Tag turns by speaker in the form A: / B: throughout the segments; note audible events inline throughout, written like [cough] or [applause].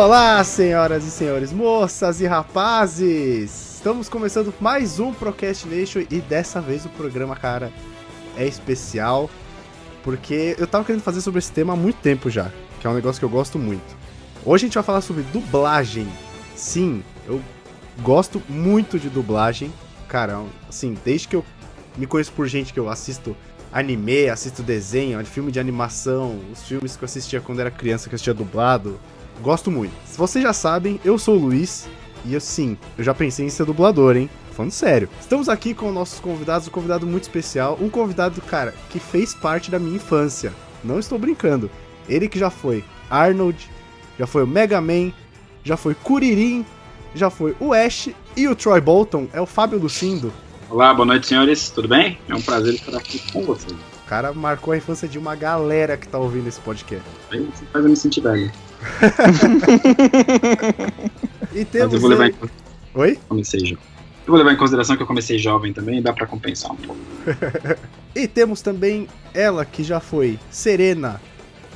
A: Olá, senhoras e senhores, moças e rapazes! Estamos começando mais um Procrastination e dessa vez o programa, cara, é especial porque eu tava querendo fazer sobre esse tema há muito tempo já, que é um negócio que eu gosto muito. Hoje a gente vai falar sobre dublagem. Sim, eu gosto muito de dublagem. Cara, assim, desde que eu me conheço por gente que eu assisto anime, assisto desenho, filme de animação, os filmes que eu assistia quando era criança, que eu assistia dublado. Gosto muito. Se vocês já sabem, eu sou o Luiz e eu sim, eu já pensei em ser dublador, hein? Falando sério. Estamos aqui com nossos convidados, um convidado muito especial, um convidado, cara, que fez parte da minha infância. Não estou brincando. Ele que já foi Arnold, já foi o Mega Man, já foi Kuririn, já foi o Ash e o Troy Bolton é o Fábio Lucindo.
B: Olá, boa noite, senhores. Tudo bem? É um prazer estar aqui com vocês.
A: O cara marcou a infância de uma galera que tá ouvindo esse podcast.
B: Aí você faz eu me sentir velho. [laughs]
A: e temos.
B: Mas eu vou levar em...
A: Oi?
B: Comecei jovem. Eu vou levar em consideração que eu comecei jovem também, dá para compensar um pouco. [laughs]
A: e temos também ela que já foi Serena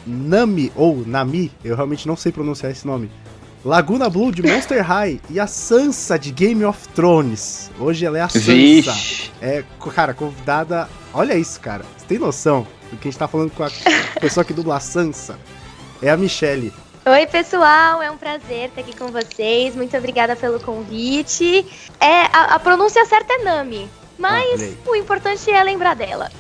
A: Nami ou Nami, eu realmente não sei pronunciar esse nome. Laguna Blue de Monster [laughs] High e a Sansa de Game of Thrones. Hoje ela é a Sansa. Vixe. É, cara, convidada. Olha isso, cara. Você tem noção do que a gente tá falando com a pessoa que dubla a Sansa? É a Michelle.
C: Oi, pessoal, é um prazer estar aqui com vocês. Muito obrigada pelo convite. É, a, a pronúncia certa é Nami, mas ah, o importante é lembrar dela.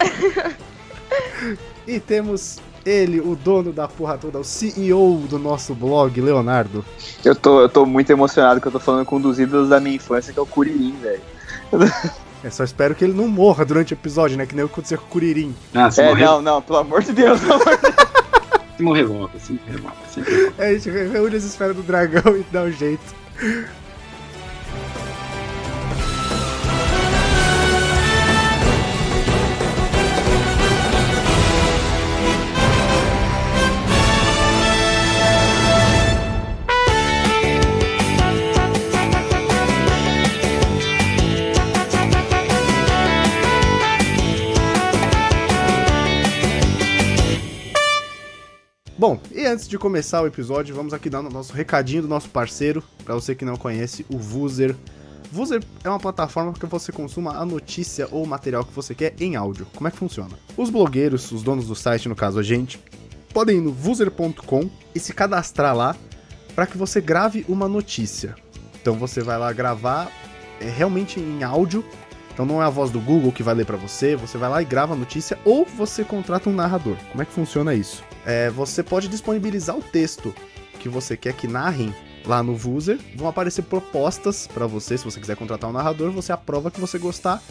C: [laughs]
A: e temos ele, o dono da porra toda, o CEO do nosso blog, Leonardo.
D: Eu tô, eu tô muito emocionado que eu tô falando com um dos ídolos da minha infância, que é o Kuririn, velho.
A: É, só espero que ele não morra durante o episódio, né? Que nem aconteceu com o Kuririn.
D: Ah, é, morrer... não, não, pelo amor de Deus, pelo amor de Deus.
B: Se morrer, volta, se morrer, volta. Sempre
A: É, a gente reúne as esferas do dragão e dá um jeito. Antes de começar o episódio, vamos aqui dar o nosso recadinho do nosso parceiro, para você que não conhece, o Vuser. Vuser é uma plataforma que você consuma a notícia ou o material que você quer em áudio. Como é que funciona? Os blogueiros, os donos do site, no caso a gente, podem ir no vuser.com e se cadastrar lá para que você grave uma notícia. Então você vai lá gravar é, realmente em áudio. Então não é a voz do Google que vai ler para você, você vai lá e grava a notícia ou você contrata um narrador. Como é que funciona isso? É, você pode disponibilizar o texto que você quer que narrem lá no Vuser. Vão aparecer propostas para você, se você quiser contratar um narrador, você aprova que você gostar.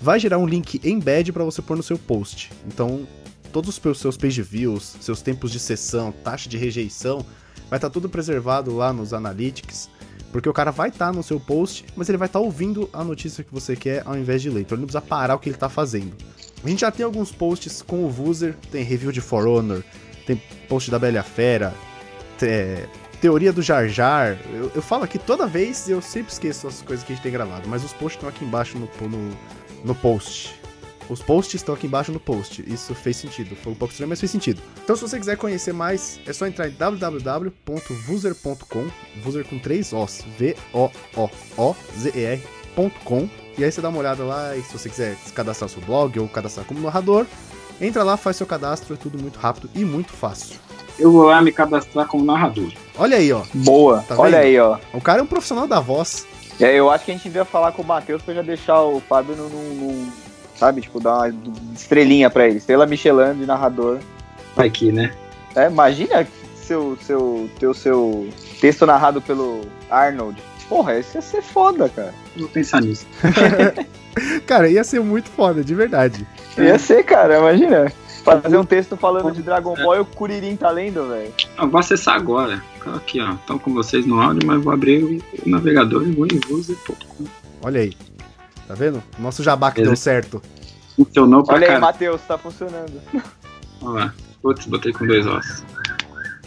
A: Vai gerar um link embed para você pôr no seu post. Então, todos os seus page views, seus tempos de sessão, taxa de rejeição, vai estar tá tudo preservado lá nos analytics. Porque o cara vai estar tá no seu post, mas ele vai estar tá ouvindo a notícia que você quer ao invés de ler. Então ele não precisa parar o que ele está fazendo. A gente já tem alguns posts com o Vuser, tem review de For Honor, tem post da Bela Fera, é, teoria do Jar Jar. Eu, eu, falo aqui toda vez eu sempre esqueço as coisas que a gente tem gravado, mas os posts estão aqui embaixo no, no, no post. Os posts estão aqui embaixo no post. Isso fez sentido. Foi um pouco estranho, mas fez sentido. Então, se você quiser conhecer mais, é só entrar em www.vuser.com, Vuser com três Os, V-O-O-O-Z-E-R.com. E aí você dá uma olhada lá e se você quiser cadastrar seu blog ou cadastrar como narrador, Entra lá, faz seu cadastro, é tudo muito rápido e muito fácil.
B: Eu vou lá me cadastrar como narrador.
A: Olha aí, ó.
D: Boa. Tá Olha aí, ó.
A: O cara é um profissional da voz.
D: É, eu acho que a gente devia falar com o Matheus pra já deixar o Fábio no, no, no sabe, tipo, dar uma estrelinha pra ele. Estrela Michelin de narrador.
B: Vai que, né?
D: É, imagina seu, seu, teu seu texto narrado pelo Arnold. Porra, isso ia ser foda, cara.
B: Vou pensar nisso. [laughs]
A: cara, ia ser muito foda, de verdade.
D: Ia ser, cara, imagina. Fazer um texto falando de Dragon Ball e o Kuririn tá lendo, velho.
B: Eu vou acessar agora. Aqui, ó. Estão com vocês no áudio, mas vou abrir o navegador e vou em
A: Olha aí. Tá vendo? Nosso jabá que deu certo.
B: Funcionou pra
D: Olha aí, Matheus, tá funcionando.
B: Olha lá. Putz, botei com dois ossos.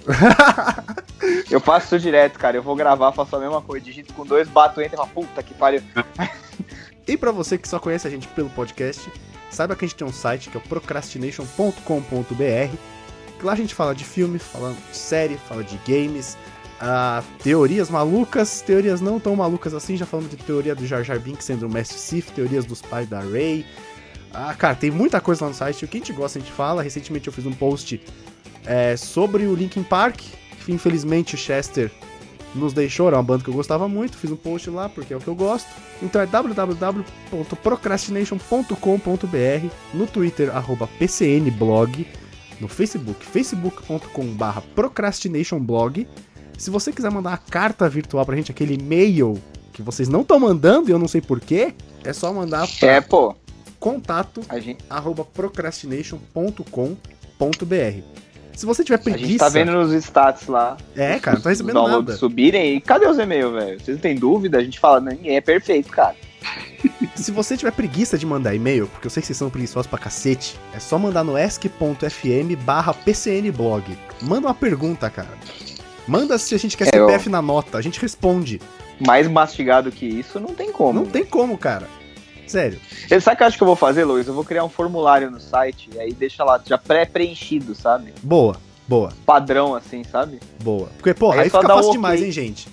B: [laughs]
D: eu faço isso direto, cara. Eu vou gravar, faço a mesma coisa. Digito com dois, bato, entra e falo, puta que pariu. [laughs]
A: e pra você que só conhece a gente pelo podcast, saiba que a gente tem um site que é o procrastination.com.br. Lá a gente fala de filme, fala de série, fala de games, uh, teorias malucas, teorias não tão malucas assim, já falamos de teoria do Jar Jar Binks sendo o Mestre Sith, teorias dos pais da Rey. Ah, cara, tem muita coisa lá no site, o que a gente gosta a gente fala. Recentemente eu fiz um post é, sobre o Linkin Park, infelizmente o Chester nos deixou, era uma banda que eu gostava muito, fiz um post lá porque é o que eu gosto. Então é www.procrastination.com.br, no Twitter, arroba PCNblog, no Facebook, facebook.com.br procrastinationblog. Se você quiser mandar uma carta virtual pra gente, aquele e-mail que vocês não estão mandando e eu não sei porquê, é só mandar
D: pra é, pô.
A: contato
D: gente...
A: arroba procrastination.com.br. Se você tiver preguiça. A gente
D: tá vendo nos status lá.
A: É, cara, não tá recebendo nada.
D: subirem e cadê os e-mails, velho? Vocês não têm dúvida? A gente fala, ninguém é perfeito, cara. [laughs]
A: Se você tiver preguiça de mandar e-mail, porque eu sei que vocês são preguiçosos pra cacete, é só mandar no ask.fm barra pcnblog. Manda uma pergunta, cara. Manda se a gente quer é, CPF eu... na nota, a gente responde.
D: Mais mastigado que isso, não tem como.
A: Não tem como, cara. Sério.
D: Sabe o que eu acho que eu vou fazer, Luiz? Eu vou criar um formulário no site e aí deixa lá, já pré-preenchido, sabe?
A: Boa, boa.
D: Padrão, assim, sabe?
A: Boa. Porque, pô, aí, aí fica fácil okay. demais, hein, gente?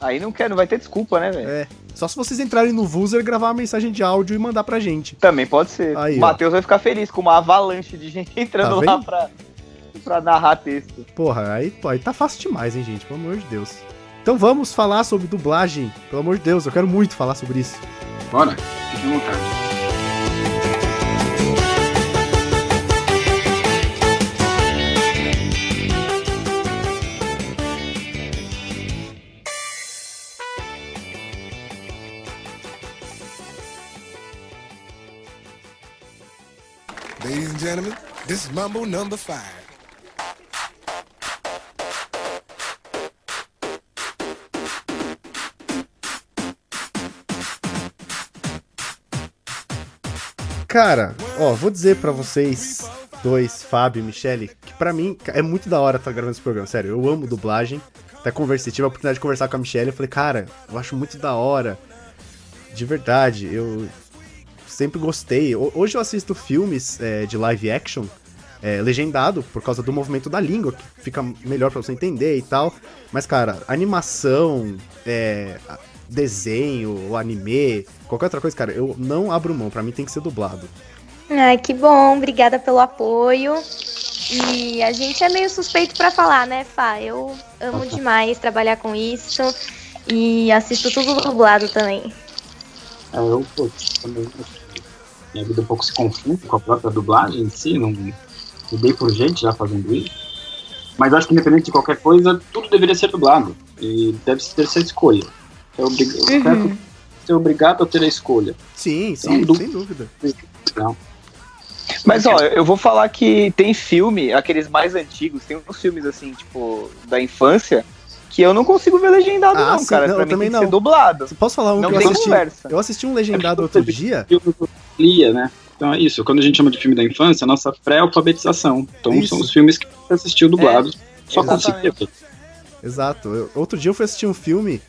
D: Aí não quer, não vai ter desculpa, né, velho?
A: É. Só se vocês entrarem no Vuser, gravar uma mensagem de áudio e mandar pra gente.
D: Também pode ser. Aí, o Matheus vai ficar feliz com uma avalanche de gente [laughs] entrando tá lá pra, pra narrar texto.
A: Porra, aí, aí tá fácil demais, hein, gente? Pelo amor de Deus. Então vamos falar sobre dublagem. Pelo amor de Deus, eu quero muito falar sobre isso.
B: Bora, fique à vontade.
A: Ladies and gentlemen, this is Mambo number five. Cara, ó, vou dizer para vocês dois, Fábio e Michele, que para mim é muito da hora estar tá gravando esse programa, sério. Eu amo dublagem. Até conversei, tive a oportunidade de conversar com a Michelle. Eu falei, cara, eu acho muito da hora. De verdade, eu sempre gostei. Hoje eu assisto filmes é, de live action é, legendado por causa do movimento da língua, que fica melhor para você entender e tal. Mas, cara, animação, é, desenho, anime, qualquer outra coisa, cara, eu não abro mão, para mim tem que ser dublado.
C: Ai, que bom, obrigada pelo apoio. E a gente é meio suspeito para falar, né, Fá? Eu amo demais trabalhar com isso e assisto tudo dublado também.
B: É, eu pô, também. Minha vida um pouco se confunde com a própria dublagem em si, não me dei por gente já fazendo isso. Mas acho que independente de qualquer coisa, tudo deveria ser dublado. E deve ser essa escolha. É obrigado. Uhum. Ser obrigado a ter a escolha.
A: Sim, sim, então, sem dúvida. Não.
D: Mas ó, eu vou falar que tem filme, aqueles mais antigos, tem uns filmes assim, tipo, da infância, que eu não consigo ver legendado, ah, não, sim, cara. Não, pra mim também tem não. que ser dublado.
A: Posso falar um
D: não
A: que eu assisti? Conversa. Eu assisti um legendado é outro dia.
B: Lia, né? Então é isso. Quando a gente chama de filme da infância, a nossa pré-alfabetização. Então isso. são os filmes que você assistiu dublados. É, só conseguia ver.
A: Exato. Eu, outro dia eu fui assistir um filme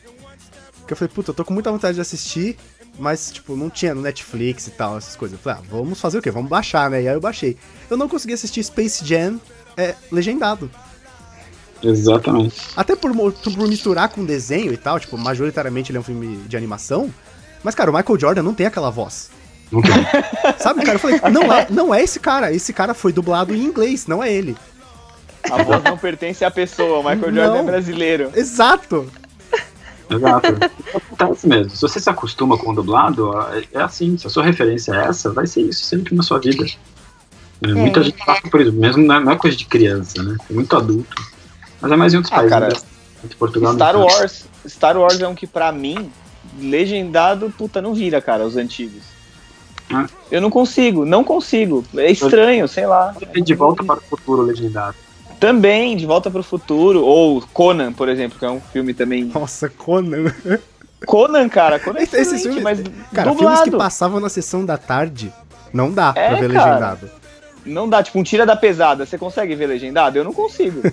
A: que eu falei, puta, eu tô com muita vontade de assistir, mas, tipo, não tinha no Netflix e tal, essas coisas. Eu falei, ah, vamos fazer o quê? Vamos baixar, né? E aí eu baixei. Eu não consegui assistir Space Jam é, legendado.
B: Exatamente.
A: Até por, por misturar com desenho e tal, tipo, majoritariamente ele é um filme de animação. Mas, cara, o Michael Jordan não tem aquela voz.
B: Não tem. [laughs]
A: Sabe, cara? Eu falei, não é, não é esse cara. Esse cara foi dublado em inglês, não é ele.
D: A voz não pertence à pessoa, o Michael Jordan é brasileiro.
A: Exato.
B: Exato. Acontece mesmo. Se você se acostuma com o dublado, é, é assim. Se a sua referência é essa, vai ser isso sempre na sua vida. É, é. Muita gente passa por isso, mesmo não é, coisa de criança, né? É muito adulto. Mas é mais em outros ah, países. Cara,
D: né? Portugal, Star Wars, Star Wars é um que pra mim, legendado, puta, não vira, cara, os antigos. Ah. Eu não consigo, não consigo. É estranho, sei lá.
B: De volta para o futuro legendado.
D: Também, De Volta para o Futuro, ou Conan, por exemplo, que é um filme também.
A: Nossa, Conan.
D: Conan, cara, Conan é Esse filme,
A: mas cara, dublado. filmes que passavam na sessão da tarde, não dá é, pra ver cara, legendado.
D: Não dá, tipo, um tira da pesada. Você consegue ver legendado? Eu não consigo. [laughs]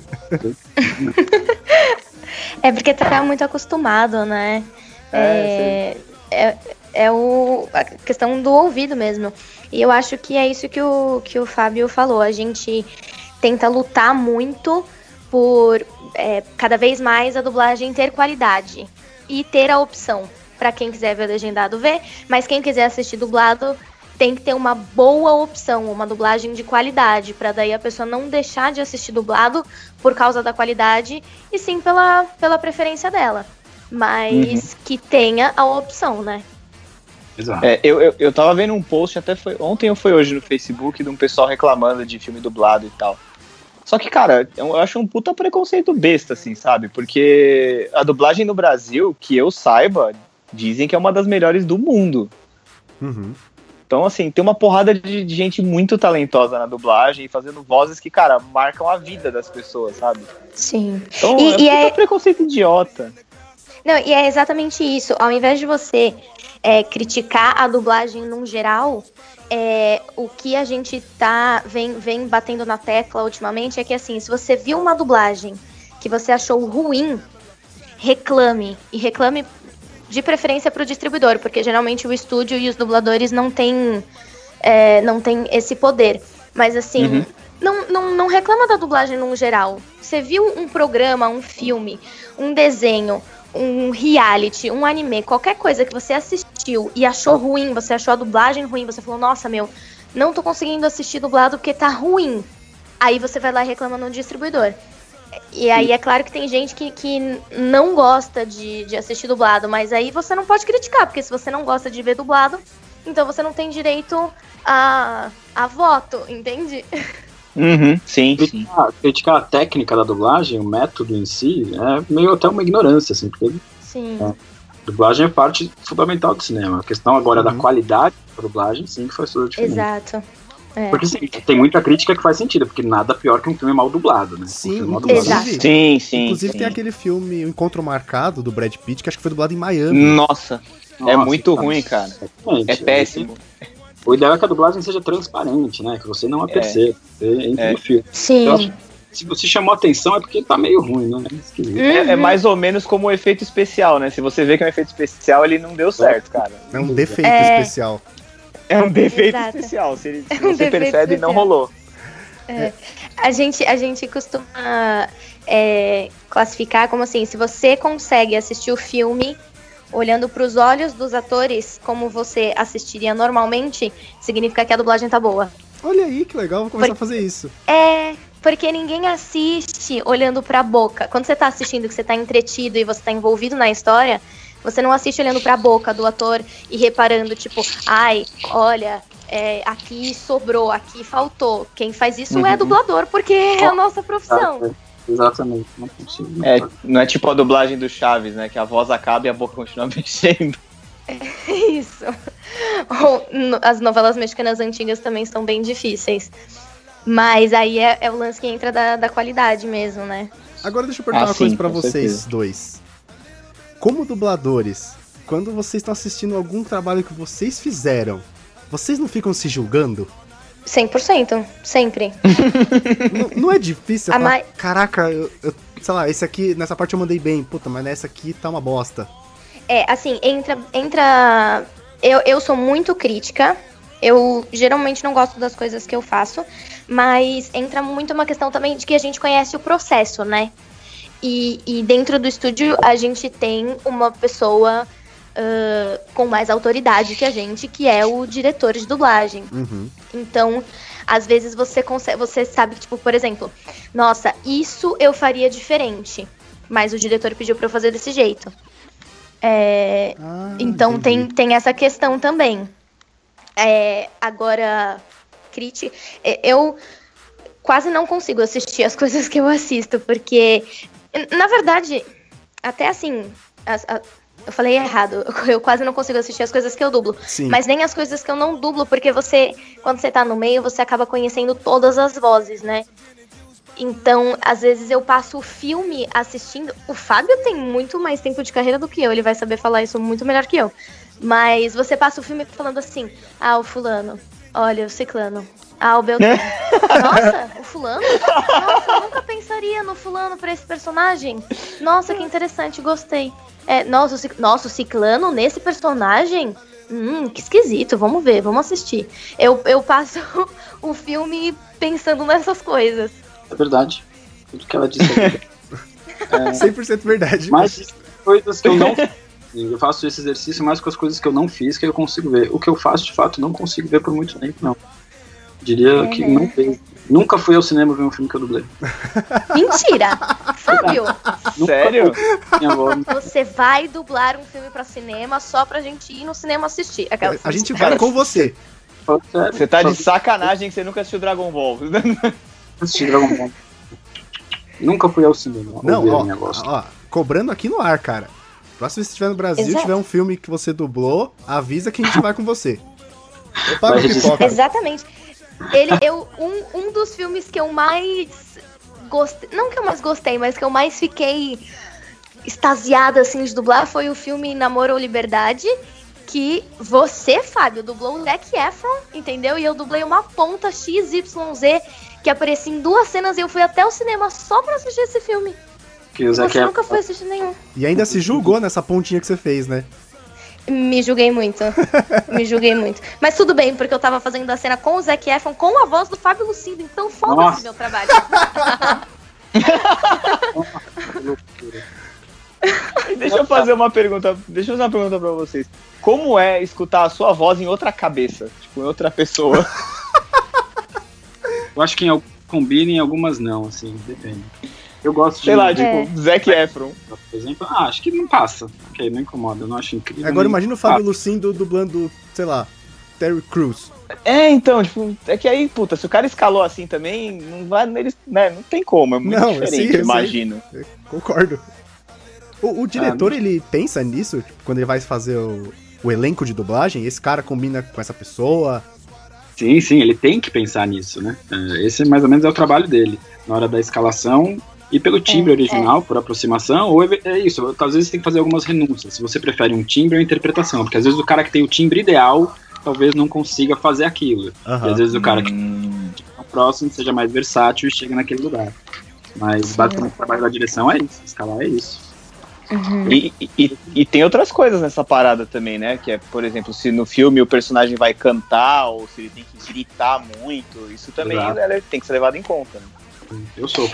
C: é porque tá muito acostumado, né? É, é, é, é, o, a questão do ouvido mesmo. E eu acho que é isso que o, que o Fábio falou. A gente tenta lutar muito por é, cada vez mais a dublagem ter qualidade e ter a opção para quem quiser ver legendado ver, mas quem quiser assistir dublado tem que ter uma boa opção, uma dublagem de qualidade, para daí a pessoa não deixar de assistir dublado por causa da qualidade e sim pela, pela preferência dela. Mas uhum. que tenha a opção, né?
D: Exato. É, eu, eu, eu tava vendo um post, até foi ontem ou foi hoje no Facebook, de um pessoal reclamando de filme dublado e tal. Só que, cara, eu acho um puta preconceito besta, assim, sabe? Porque a dublagem no Brasil, que eu saiba, dizem que é uma das melhores do mundo.
A: Uhum.
D: Então, assim, tem uma porrada de, de, gente muito talentosa na dublagem, fazendo vozes que, cara, marcam a vida das pessoas, sabe?
C: Sim.
D: Então, e, é, e é preconceito idiota.
C: Não, e é exatamente isso. Ao invés de você é, criticar a dublagem num geral, é, o que a gente tá vem, vem batendo na tecla ultimamente é que assim, se você viu uma dublagem que você achou ruim, reclame. E reclame de preferência para o distribuidor, porque geralmente o estúdio e os dubladores não têm, é, não tem esse poder. Mas assim, uhum. não, não, não reclama da dublagem num geral. Você viu um programa, um filme, um desenho, um reality, um anime, qualquer coisa que você assistiu e achou ruim, você achou a dublagem ruim, você falou, nossa, meu, não tô conseguindo assistir dublado porque tá ruim. Aí você vai lá e reclama no distribuidor. E aí é claro que tem gente que, que não gosta de, de assistir dublado, mas aí você não pode criticar, porque se você não gosta de ver dublado, então você não tem direito a, a voto, entende?
D: Uhum, sim, criticar,
B: sim. criticar a técnica da dublagem, o método em si, é meio até uma ignorância, assim, porque
C: sim.
B: É, dublagem é parte fundamental do cinema. A questão agora uhum. da qualidade da dublagem, sim, que faz toda a diferença.
C: Exato.
B: É. Porque sim, tem muita crítica que faz sentido, porque nada pior que um filme mal dublado, né?
A: Sim,
B: um
A: dublado. Exato.
D: sim, sim.
A: Inclusive
D: sim.
A: tem aquele filme O Encontro Marcado, do Brad Pitt, que acho que foi dublado em Miami.
D: Nossa, é Nossa é muito ruim, cara. É péssimo.
B: O ideal é que a dublagem seja transparente, né? Que você não a perceba. É. Você entra é. no filme.
C: Sim. Então,
B: se você chamou atenção é porque tá meio ruim, né?
D: É, é, mais ou menos como o efeito especial, né? Se você vê que é um efeito especial, ele não deu certo, cara.
A: É um defeito é... especial.
D: É um defeito Exato. especial. Se, ele, [laughs] se é um você percebe, especial. não rolou.
C: É. A, gente, a gente costuma é, classificar como assim: se você consegue assistir o filme olhando para os olhos dos atores como você assistiria normalmente, significa que a dublagem tá boa.
A: Olha aí que legal, vou começar Por... a fazer isso.
C: É, porque ninguém assiste olhando para a boca. Quando você tá assistindo que você tá entretido e você tá envolvido na história, você não assiste olhando para a boca do ator e reparando tipo, ai, olha, é, aqui sobrou, aqui faltou. Quem faz isso é uhum. é dublador, porque é a nossa profissão.
B: Exatamente, não.
D: É, não é tipo a dublagem do Chaves, né? Que a voz acaba e a boca continua [laughs] mexendo.
C: É [laughs] isso. Ou, as novelas mexicanas antigas também são bem difíceis. Mas aí é, é o lance que entra da, da, qualidade mesmo, né?
A: Agora deixa eu perguntar ah, uma sim, coisa pra vocês certeza. dois. Como dubladores, quando vocês estão assistindo algum trabalho que vocês fizeram, vocês não ficam se julgando?
C: 100%, sempre.
A: não, não, é difícil [laughs] falar, mais... caraca, eu, eu, sei lá, esse aqui, nessa parte eu mandei bem, puta, mas nessa aqui tá uma bosta.
C: É, assim, entra, entra, eu, eu sou muito crítica, eu geralmente não gosto das coisas que eu faço, mas entra muito uma questão também de que a gente conhece o processo, né? E, e dentro do estúdio a gente tem uma pessoa uh, com mais autoridade que a gente, que é o diretor de dublagem.
A: Uhum.
C: Então, às vezes você consegue, você sabe, tipo, por exemplo, nossa, isso eu faria diferente, mas o diretor pediu para eu fazer desse jeito. É, ah, então tem, tem essa questão também. É, agora, crítica, é, eu quase não consigo assistir as [laughs] coisas que eu assisto, porque, na verdade, até assim, as, a, eu falei errado. [laughs] Eu quase não consigo assistir as coisas que eu dublo.
A: Sim.
C: Mas nem as coisas que eu não dublo, porque você, quando você tá no meio, você acaba conhecendo todas as vozes, né? Então, às vezes eu passo o filme assistindo. O Fábio tem muito mais tempo de carreira do que eu, ele vai saber falar isso muito melhor que eu. Mas você passa o filme falando assim: ah, o fulano, olha, o ciclano, ah, o Beltrano. Nossa, o fulano? Nossa, eu nunca pensaria no fulano pra esse personagem. Nossa, que interessante, gostei. É, nossa, o, nossa, o Ciclano nesse personagem? Hum, que esquisito, vamos ver, vamos assistir. Eu, eu passo o [laughs] filme pensando nessas coisas.
B: É verdade. Tudo que ela disse é [laughs]
A: É... 100% verdade.
B: Mas coisas que eu não [laughs] eu faço esse exercício mais com as coisas que eu não fiz que eu consigo ver. O que eu faço, de fato, não consigo ver por muito tempo, não. Diria é, que não fez. Nunca fui ao cinema ver um filme que eu dublei.
C: Mentira! [laughs] Fábio!
D: Sério?
C: Você vai dublar um filme pra cinema só pra gente ir no cinema assistir.
A: Aquela a gente vai com você.
D: Você tá de sacanagem que você nunca assistiu Dragon Ball.
B: Assisti Dragon Ball. Nunca fui ao cinema.
A: Não, ó, ó, cobrando aqui no ar, cara. Próximo vez que estiver no Brasil, Exato. tiver um filme que você dublou, avisa que a gente vai com você.
C: Eu pago pipoca. Exatamente. Ele, eu, um, um dos filmes que eu mais gostei. Não que eu mais gostei, mas que eu mais fiquei extasiada assim de dublar foi o filme Namoro ou Liberdade. Que você, Fábio, dublou o Zac Efron, entendeu? E eu dublei uma ponta XYZ que aparecia em duas cenas e eu fui até o cinema só pra assistir esse filme.
B: Que o Zac
C: Efron... nunca foi assistir nenhum.
A: E ainda se julgou nessa pontinha que você fez, né?
C: Me julguei muito. [laughs] Me julguei muito. Mas tudo bem, porque eu tava fazendo a cena com o Zac Efron com a voz do Fábio Lucindo, então foda-se meu trabalho. [laughs]
D: deixa eu fazer uma pergunta. Deixa eu fazer uma pergunta pra vocês. Como é escutar a sua voz em outra cabeça? Tipo, em outra pessoa? [laughs]
B: eu acho que em, combina em algumas não, assim, depende. Eu gosto de.
D: Sei lá, tipo, é. Zac Efron.
B: Por exemplo, ah, acho que não passa. Ok, não incomoda, eu não acho incrível.
A: Agora imagina o Fábio Lucindo dublando, sei lá, Terry Crews.
D: É, então, tipo, é que aí, puta, se o cara escalou assim também, não vai neles, né? Não tem como, é muito não, diferente, sim, imagino.
A: Sim, concordo. O, o diretor, ah, ele pensa nisso, tipo, quando ele vai fazer o, o elenco de dublagem, esse cara combina com essa pessoa.
B: Sim, sim, ele tem que pensar nisso, né? É, esse mais ou menos é o trabalho dele. Na hora da escalação, e pelo timbre é, original, é. por aproximação, ou é, é isso, às vezes tem que fazer algumas renúncias. Se você prefere um timbre ou interpretação, porque às vezes o cara que tem o timbre ideal talvez não consiga fazer aquilo. Uhum. E às vezes o cara que hum. é próximo seja mais versátil e chega naquele lugar. Mas Sim. basicamente o trabalho da direção é isso, escalar é isso.
D: Uhum. E, e, e, tem outras coisas nessa parada também, né? Que é, por exemplo, se no filme o personagem vai cantar ou se ele tem que gritar muito, isso também é, tem que ser levado em conta. Né?
B: Eu sou.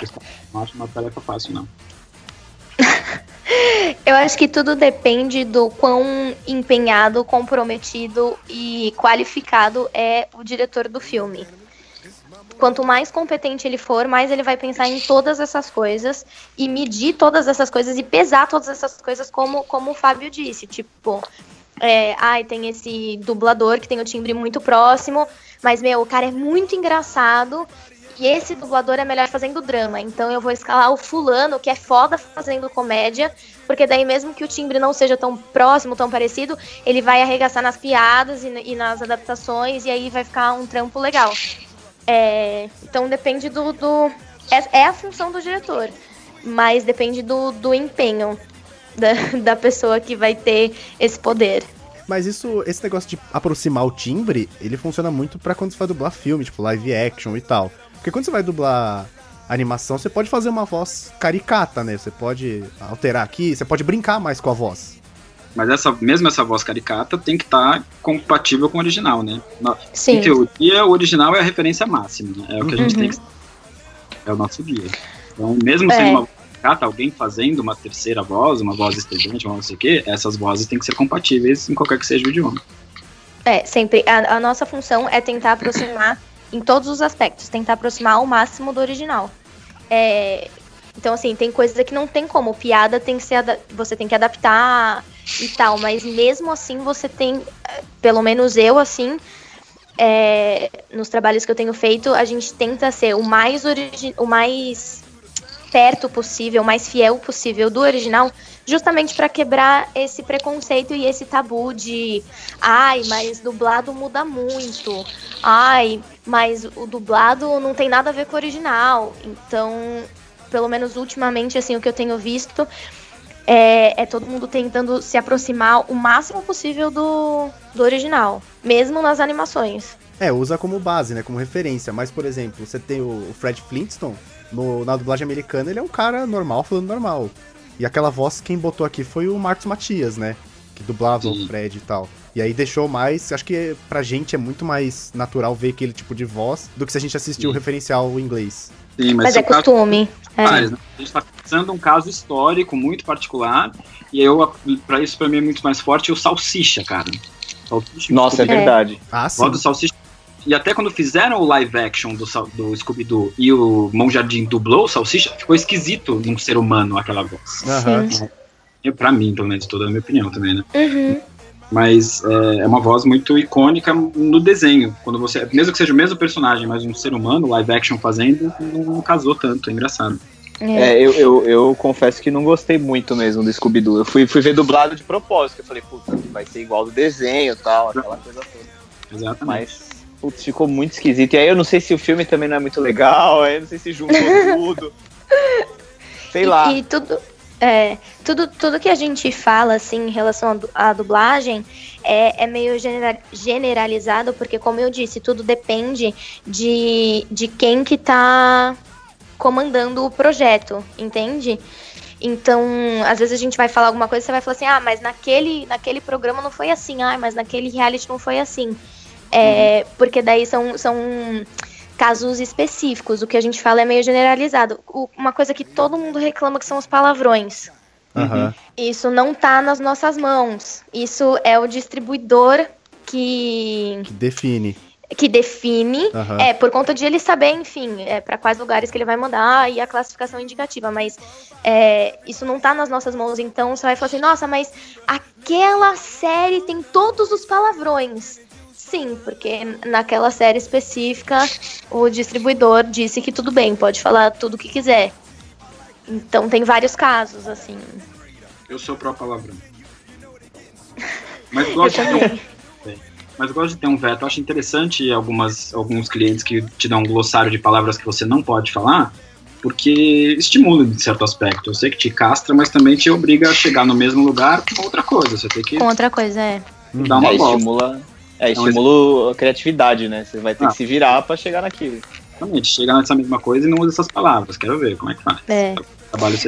B: Não acho uma tarefa fácil, não. [laughs]
C: Eu acho que tudo depende do quão empenhado, comprometido e qualificado é o diretor do filme. Quanto mais competente ele for, mais ele vai pensar em todas essas coisas e medir todas essas coisas e pesar todas essas coisas, como, como o Fábio disse. Tipo, é, ai, tem esse dublador que tem o timbre muito próximo, mas, meu, o cara é muito engraçado e esse dublador é melhor fazendo drama. Então eu vou escalar o fulano, que é foda fazendo comédia, porque daí mesmo que o timbre não seja tão próximo, tão parecido, ele vai arregaçar nas piadas e, e nas adaptações, e aí vai ficar um trampo legal. É, então depende do. do é, é, a função do diretor, mas depende do, do empenho da, [laughs] da pessoa que vai ter esse poder.
A: Mas isso, esse negócio de aproximar o timbre, ele funciona muito para quando você vai dublar filme, tipo live action e tal. Porque quando você vai dublar animação, você pode fazer uma voz caricata, né? Você pode alterar aqui, você pode brincar mais com a voz.
B: Mas essa, mesmo essa voz caricata tem que estar tá compatível com o original, né?
C: Sim.
B: Em teoria, o original é a referência máxima, né? É o que a gente uhum. tem que... É o nosso guia. Então, mesmo é. sendo uma voz caricata, alguém fazendo uma terceira voz, uma voz estridente, uma não sei o quê, essas vozes têm que ser compatíveis em qualquer que seja o idioma.
C: É, sempre. A, a nossa função é tentar aproximar em todos os aspectos, tentar aproximar ao máximo do original. É, então, assim, tem coisas que não tem como. Piada tem que ser. Você tem que adaptar e tal. Mas mesmo assim, você tem. Pelo menos eu, assim. É, nos trabalhos que eu tenho feito, a gente tenta ser o mais, o mais perto possível, o mais fiel possível do original, justamente para quebrar esse preconceito e esse tabu de ai, mas dublado muda muito. Ai, mas o dublado não tem nada a ver com o original. Então, pelo menos ultimamente assim o que eu tenho visto é, é, todo mundo tentando se aproximar o máximo possível do, do original, mesmo nas animações.
A: É, usa como base, né, como referência. Mas, por exemplo, você tem o Fred Flintstone, no, na dublagem americana ele é um cara normal falando normal. E aquela voz, quem botou aqui foi o Marcos Matias, né? Que dublava Sim. o Fred e tal. E aí deixou mais. Acho que pra gente é muito mais natural ver aquele tipo de voz do que se a gente assistir o referencial em inglês.
C: Sim, mas, mas é costume.
B: Caso, é. né? A gente está pensando um caso histórico muito particular, e eu, para isso, para mim é muito mais forte o Salsicha, cara.
D: Salsicha, Nossa, é verdade.
B: Ah, sim. O Salsicha e até quando fizeram o live action do, do Scooby-Doo e o Mão Jardim dublou o Salsicha, ficou esquisito num ser humano aquela voz. Uhum. É, pra mim, pelo menos, toda a minha opinião também, né? Uhum. Mas é, é, uma voz muito icônica no desenho. Quando você. Mesmo que seja o mesmo personagem, mas um ser humano, live action fazendo, não casou tanto, é engraçado.
D: É, é eu, eu, eu, confesso que não gostei muito mesmo do Scooby-Doo. Eu fui, fui ver dublado de propósito. Eu falei, puta, vai ser igual do desenho e tal, aquela coisa toda. Exatamente. Mas Putz, ficou muito esquisito. E aí eu não sei se o filme também não é muito legal, aí eu não sei se juntou [laughs] tudo. sei lá.
C: E, tudo, é, tudo, tudo que a gente fala, assim, em relação à dublagem, é, é meio generalizado, porque, como eu disse, tudo depende de, de quem que tá comandando o projeto, entende? Então, às vezes a gente vai falar alguma coisa e você vai falar assim, ah, mas naquele, naquele programa não foi assim, ah, mas naquele reality não foi assim. É, uhum. Porque daí são, são casos específicos. O que a gente fala é meio generalizado. O, uma coisa que todo mundo reclama que são os palavrões. Uhum. Isso não tá nas nossas mãos. Isso é o distribuidor que.
A: Que define.
C: Que define, uhum. é, por conta de ele saber, enfim, é, para quais lugares que ele vai mandar e a classificação indicativa, mas é, isso não tá nas nossas mãos, então você vai falar assim, nossa, mas aquela série tem todos os palavrões sim, porque naquela série específica o distribuidor disse que tudo bem, pode falar tudo o que quiser. Então tem vários casos, assim.
B: Eu sou pró palavrão. Mas gosto de ter um, mas gosto de ter um veto. Eu acho interessante algumas, alguns clientes que te dão um glossário de palavras que você não pode falar, porque estimula de certo aspecto. Eu sei que te castra, mas também te obriga a chegar no mesmo lugar com outra coisa. Você tem que.
C: Com outra coisa, é.
D: Dar uma é, volta. estimula é, estimula a criatividade, né? Você vai ter ah. que se virar para chegar naquilo.
B: Exatamente, chegar nessa mesma coisa e não usa essas palavras. Quero ver como é que faz.
C: É.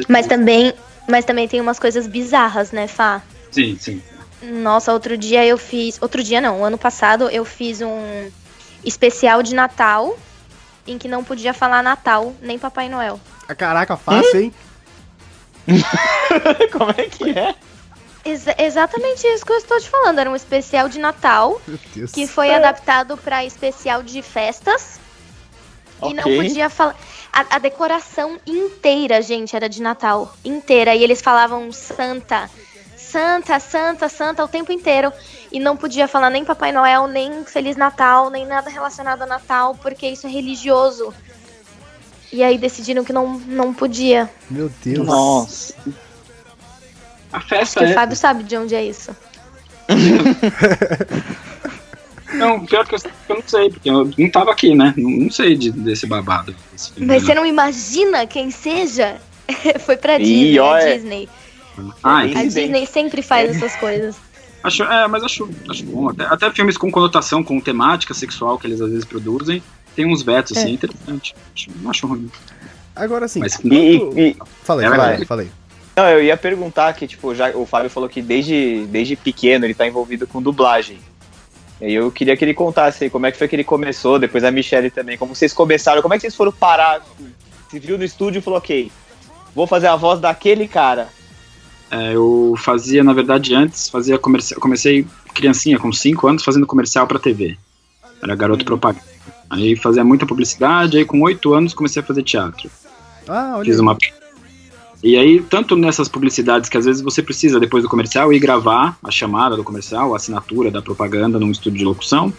C: Mas também, mas também tem umas coisas bizarras, né, Fá?
B: Sim, sim.
C: Nossa, outro dia eu fiz. Outro dia não, ano passado eu fiz um especial de Natal em que não podia falar Natal nem Papai Noel.
A: Ah, caraca, fácil, hein? [laughs]
D: como é que é?
C: Ex exatamente isso que eu estou te falando. Era um especial de Natal que foi é. adaptado para especial de festas. Okay. E não podia falar. A, a, decoração inteira, gente, era de Natal. Inteira. E eles falavam Santa. Santa, Santa, Santa o tempo inteiro. E não podia falar nem Papai Noel, nem Feliz Natal, nem nada relacionado a Natal, porque isso é religioso. E aí decidiram que não, não podia.
A: Meu Deus.
D: Nossa.
B: A festa
C: Acho que é... o Fábio sabe de onde é isso. [laughs]
B: não, pior que eu, eu, não sei, porque eu não tava aqui, né? Não, não sei de, desse babado. Desse
C: Mas você não imagina quem seja? [laughs] Foi pra Disney, e, ó, é... Disney. Ah, a Disney sempre faz essas coisas.
B: Acho, é, mas acho, acho bom. Até, até filmes com conotação, com temática sexual que eles às vezes produzem, tem uns vetos, assim, é. interessante. Acho, não acho ruim.
A: Agora sim.
D: Mas, e, e,
A: falei, é falei, falei.
D: Não, eu ia perguntar que, tipo, já o Fábio falou que desde, desde pequeno ele tá envolvido com dublagem. E eu queria que ele contasse aí como é que foi que ele começou, depois a Michelle também, como vocês começaram, como é que vocês foram parar? Se viu no estúdio e falou, ok, vou fazer a voz daquele cara.
B: É, eu fazia, na verdade, antes, fazia comercial, comecei criancinha, com 5 anos, fazendo comercial pra TV. Era garoto uhum. propaganda. Aí fazia muita publicidade, aí com 8 anos comecei a fazer teatro. Ah, olha. Fiz uma e aí, tanto nessas publicidades que às vezes você precisa, depois do comercial, ir gravar a chamada do comercial, a assinatura da propaganda num estúdio de locução.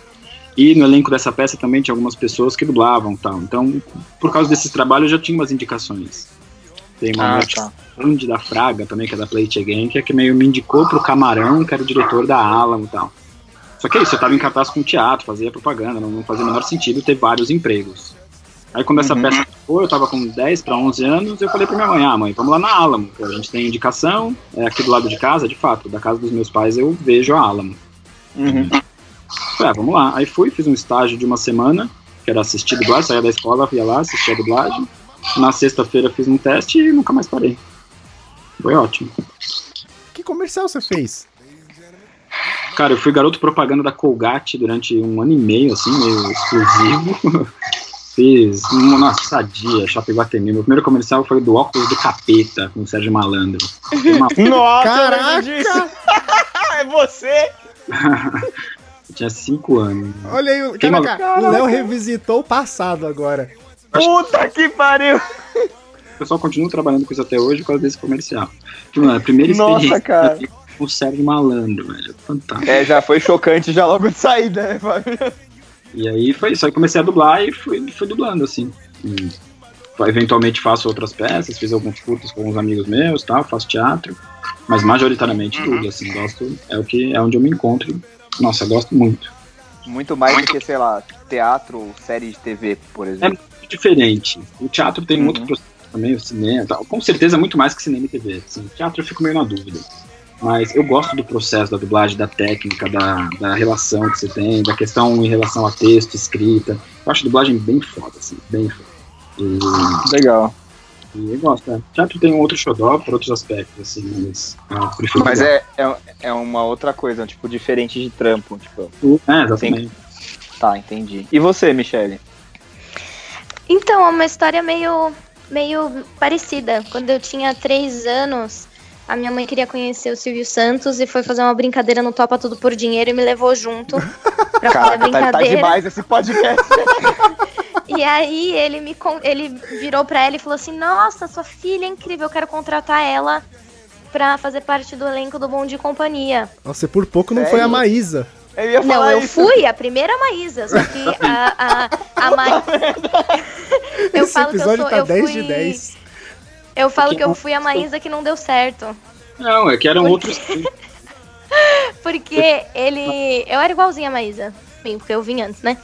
B: E no elenco dessa peça também tinha algumas pessoas que dublavam tal. Então, por causa desses trabalhos, eu já tinha umas indicações. Tem uma ah, tá. da Fraga também, que é da Play Again, que é que meio me indicou pro Camarão, que era o diretor da Alamo e tal. Só que é isso, eu tava em cartaz com teatro, fazia propaganda, não, não fazia o menor sentido ter vários empregos. Aí quando essa uhum. peça foi, eu tava com 10 para 11 anos, eu falei pra minha mãe, ah mãe, vamos lá na Alamo, a gente tem indicação, é aqui do lado de casa, de fato, da casa dos meus pais eu vejo a Alamo. Uhum. É, vamos lá. Aí fui, fiz um estágio de uma semana, que era assistir dublagem, saía da escola, ia lá, assistia a dublagem. Na sexta-feira fiz um teste e nunca mais parei. Foi ótimo.
A: Que comercial você fez?
B: Cara, eu fui garoto propaganda da Colgate durante um ano e meio, assim, meio exclusivo. [laughs] Fiz, nossa, sadia, Shopping Guatemi. Meu primeiro comercial foi do óculos do capeta, com o Sérgio Malandro.
D: Uma... [laughs] Nossa, Caraca! [laughs] é você? [laughs]
B: Eu tinha 5 anos.
A: Olha aí, caraca, o Léo revisitou o passado agora.
D: Puta que pariu!
B: O pessoal continua trabalhando com isso até hoje por causa desse comercial. Mano, a primeira experiência Nossa, cara. com o Sérgio Malandro, velho. Fantástico.
D: É, já foi chocante já logo de saída, né?
B: E aí foi isso. Aí comecei a dublar e fui, fui dublando, assim. E, eventualmente faço outras peças, fiz alguns curtos com alguns amigos meus, tal, faço teatro, mas majoritariamente uhum. tudo, assim, gosto, é o que é onde eu me encontro. Nossa, gosto muito.
D: Muito mais do que, sei lá, teatro ou série de TV, por exemplo. É
B: muito diferente. O teatro tem uhum. muito processo também, o cinema, tal. com certeza muito mais que cinema e TV. Assim. O teatro eu fico meio na dúvida. Mas eu gosto do processo da dublagem, da técnica, da, da relação que você tem, da questão em relação a texto, escrita. Eu acho a dublagem bem foda, assim, bem foda.
D: E, Legal.
B: E eu gosto, né? Teatro tem um outro xodó por outros aspectos, assim, mas
D: eu prefiro. Mas é, é, é, uma outra coisa, tipo, diferente de trampo, tipo.
B: É, exatamente. Tem...
D: Tá, entendi. E você, Michele?
C: Então, é uma história meio, meio parecida. Quando eu tinha três anos, a minha mãe queria conhecer o Silvio Santos e foi fazer uma brincadeira no Topa Tudo por Dinheiro e me levou junto pra Caraca, [laughs] fazer brincadeira. Tá, tá
D: demais esse podcast. [laughs]
C: e aí ele me ele virou pra ela e falou assim: Nossa, sua filha é incrível, eu quero contratar ela pra fazer parte do elenco do Bom de Companhia.
A: Nossa, por pouco não foi a Maísa.
C: Eu não, eu isso. fui a primeira Maísa, só que [laughs] a, a, a Maísa.
A: eu Esse falo episódio que eu sou, tá eu 10 fui... de 10.
C: Eu falo que eu fui a Maísa que não deu certo.
B: Não, é que eram Porque... outros. [laughs]
C: porque ele. Eu era igualzinha a Maísa. Bem, porque eu vim antes, né?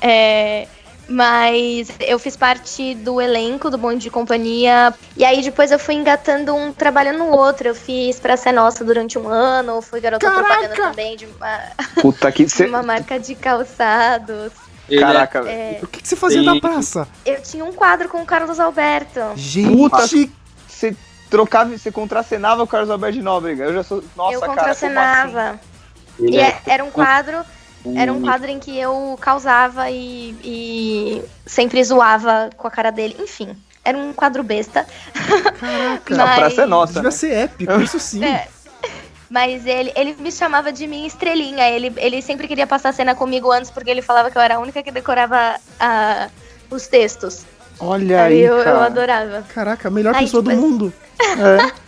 C: É... Mas eu fiz parte do elenco do Bonde de Companhia. E aí depois eu fui engatando um trabalho no outro. Eu fiz pra ser nossa durante um ano. Fui garota Caraca! propaganda também de uma,
D: Puta que [laughs]
C: de uma marca de calçados.
A: Ele Caraca, é... o que, que você fazia Sim. na praça?
C: Eu tinha um quadro com o Carlos Alberto.
A: Gente, Puta,
D: você trocava, você contracenava o Carlos Alberto de Nóbrega. Eu já sou. Nossa,
C: eu contracenava. Cara, assim? E é, era um quadro. Era um quadro em que eu causava e, e sempre zoava com a cara dele. Enfim, era um quadro besta.
A: Caraca, [laughs] Mas... a praça é nossa. Devia né? ser épico, isso sim. É.
C: Mas ele, ele me chamava de minha estrelinha. Ele, ele sempre queria passar a cena comigo antes, porque ele falava que eu era a única que decorava uh, os textos.
A: Olha aí,
C: eu,
A: cara.
C: eu adorava.
A: Caraca, a melhor aí, pessoa tipo, do mundo. [laughs] É.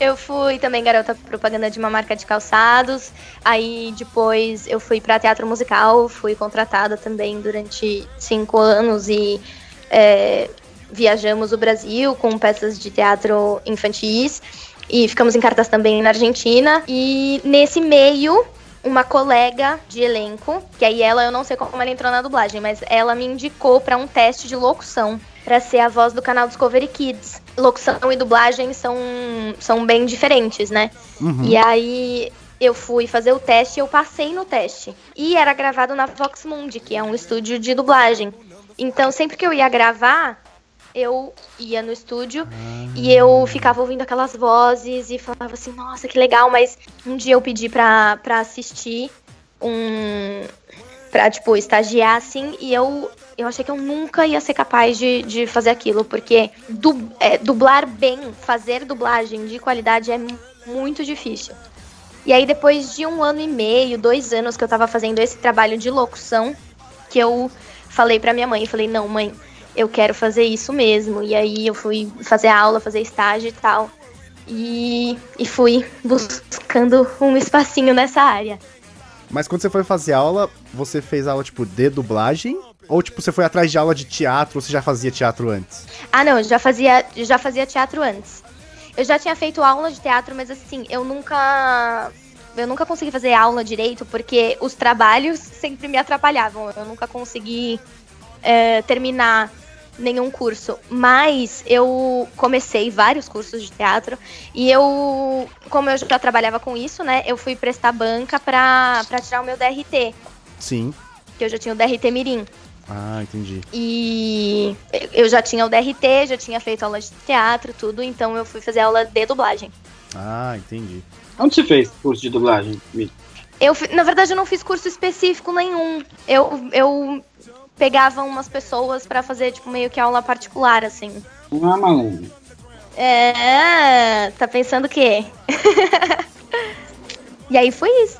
C: Eu fui também garota propaganda de uma marca de calçados. Aí depois eu fui para teatro musical, fui contratada também durante cinco anos e é, viajamos o Brasil com peças de teatro infantis. E ficamos em cartas também na Argentina. E nesse meio, uma colega de elenco, que aí ela, eu não sei como ela entrou na dublagem, mas ela me indicou para um teste de locução para ser a voz do canal Discovery Kids. Locução e dublagem são, são bem diferentes, né? Uhum. E aí eu fui fazer o teste e eu passei no teste. E era gravado na Vox Mundi, que é um estúdio de dublagem. Então, sempre que eu ia gravar, eu ia no estúdio ah. e eu ficava ouvindo aquelas vozes e falava assim, nossa, que legal, mas um dia eu pedi pra, pra assistir um. pra, tipo, estagiar assim, e eu. Eu achei que eu nunca ia ser capaz de, de fazer aquilo, porque du, é, dublar bem, fazer dublagem de qualidade é muito difícil. E aí, depois de um ano e meio, dois anos que eu tava fazendo esse trabalho de locução, que eu falei pra minha mãe, falei, não, mãe, eu quero fazer isso mesmo. E aí eu fui fazer aula, fazer estágio e tal. E, e fui buscando um espacinho nessa área.
A: Mas quando você foi fazer aula, você fez aula tipo de dublagem? Ou tipo, você foi atrás de aula de teatro ou você já fazia teatro antes?
C: Ah, não, eu já fazia, já fazia teatro antes. Eu já tinha feito aula de teatro, mas assim, eu nunca. Eu nunca consegui fazer aula direito porque os trabalhos [laughs] sempre me atrapalhavam. Eu nunca consegui é, terminar nenhum curso, mas eu comecei vários cursos de teatro e eu, como eu já trabalhava com isso, né, eu fui prestar banca pra, pra tirar o meu DRT.
A: Sim.
C: Que eu já tinha o DRT Mirim.
A: Ah, entendi.
C: E eu já tinha o DRT, já tinha feito aula de teatro, tudo, então eu fui fazer aula de dublagem.
A: Ah, entendi.
B: Onde você fez curso de dublagem,
C: Eu, na verdade, eu não fiz curso específico nenhum. Eu, eu pegavam umas pessoas para fazer, tipo, meio que aula particular, assim.
B: Ah, malandro.
C: É, tá pensando o quê? [laughs] e aí foi isso.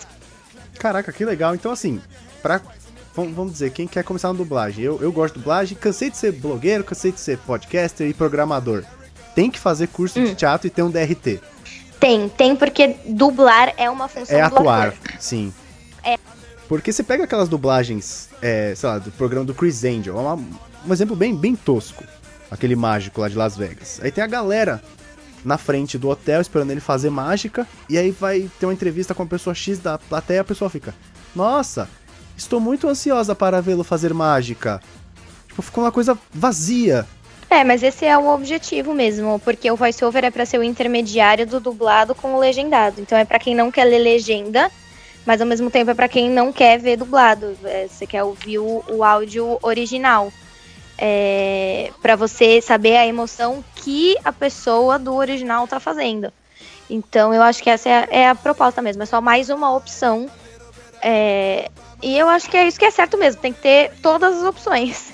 A: Caraca, que legal. Então, assim, pra. Vamos dizer, quem quer começar na dublagem? Eu, eu gosto de dublagem, cansei de ser blogueiro, cansei de ser podcaster e programador. Tem que fazer curso hum. de teatro e ter um DRT.
C: Tem, tem, porque dublar é uma função
A: É atuar, sim. É. Porque você pega aquelas dublagens, é, sei lá, do programa do Chris Angel, é uma, um exemplo bem, bem tosco. Aquele mágico lá de Las Vegas. Aí tem a galera na frente do hotel esperando ele fazer mágica. E aí vai ter uma entrevista com a pessoa X da plateia. A pessoa fica: Nossa, estou muito ansiosa para vê-lo fazer mágica. Tipo, ficou uma coisa vazia.
C: É, mas esse é o objetivo mesmo, porque o voiceover é para ser o intermediário do dublado com o legendado. Então é para quem não quer ler legenda, mas ao mesmo tempo é para quem não quer ver dublado. É, você quer ouvir o, o áudio original é, para você saber a emoção que a pessoa do original tá fazendo. Então eu acho que essa é a, é a proposta mesmo, é só mais uma opção. É, e eu acho que é isso que é certo mesmo, tem que ter todas as opções.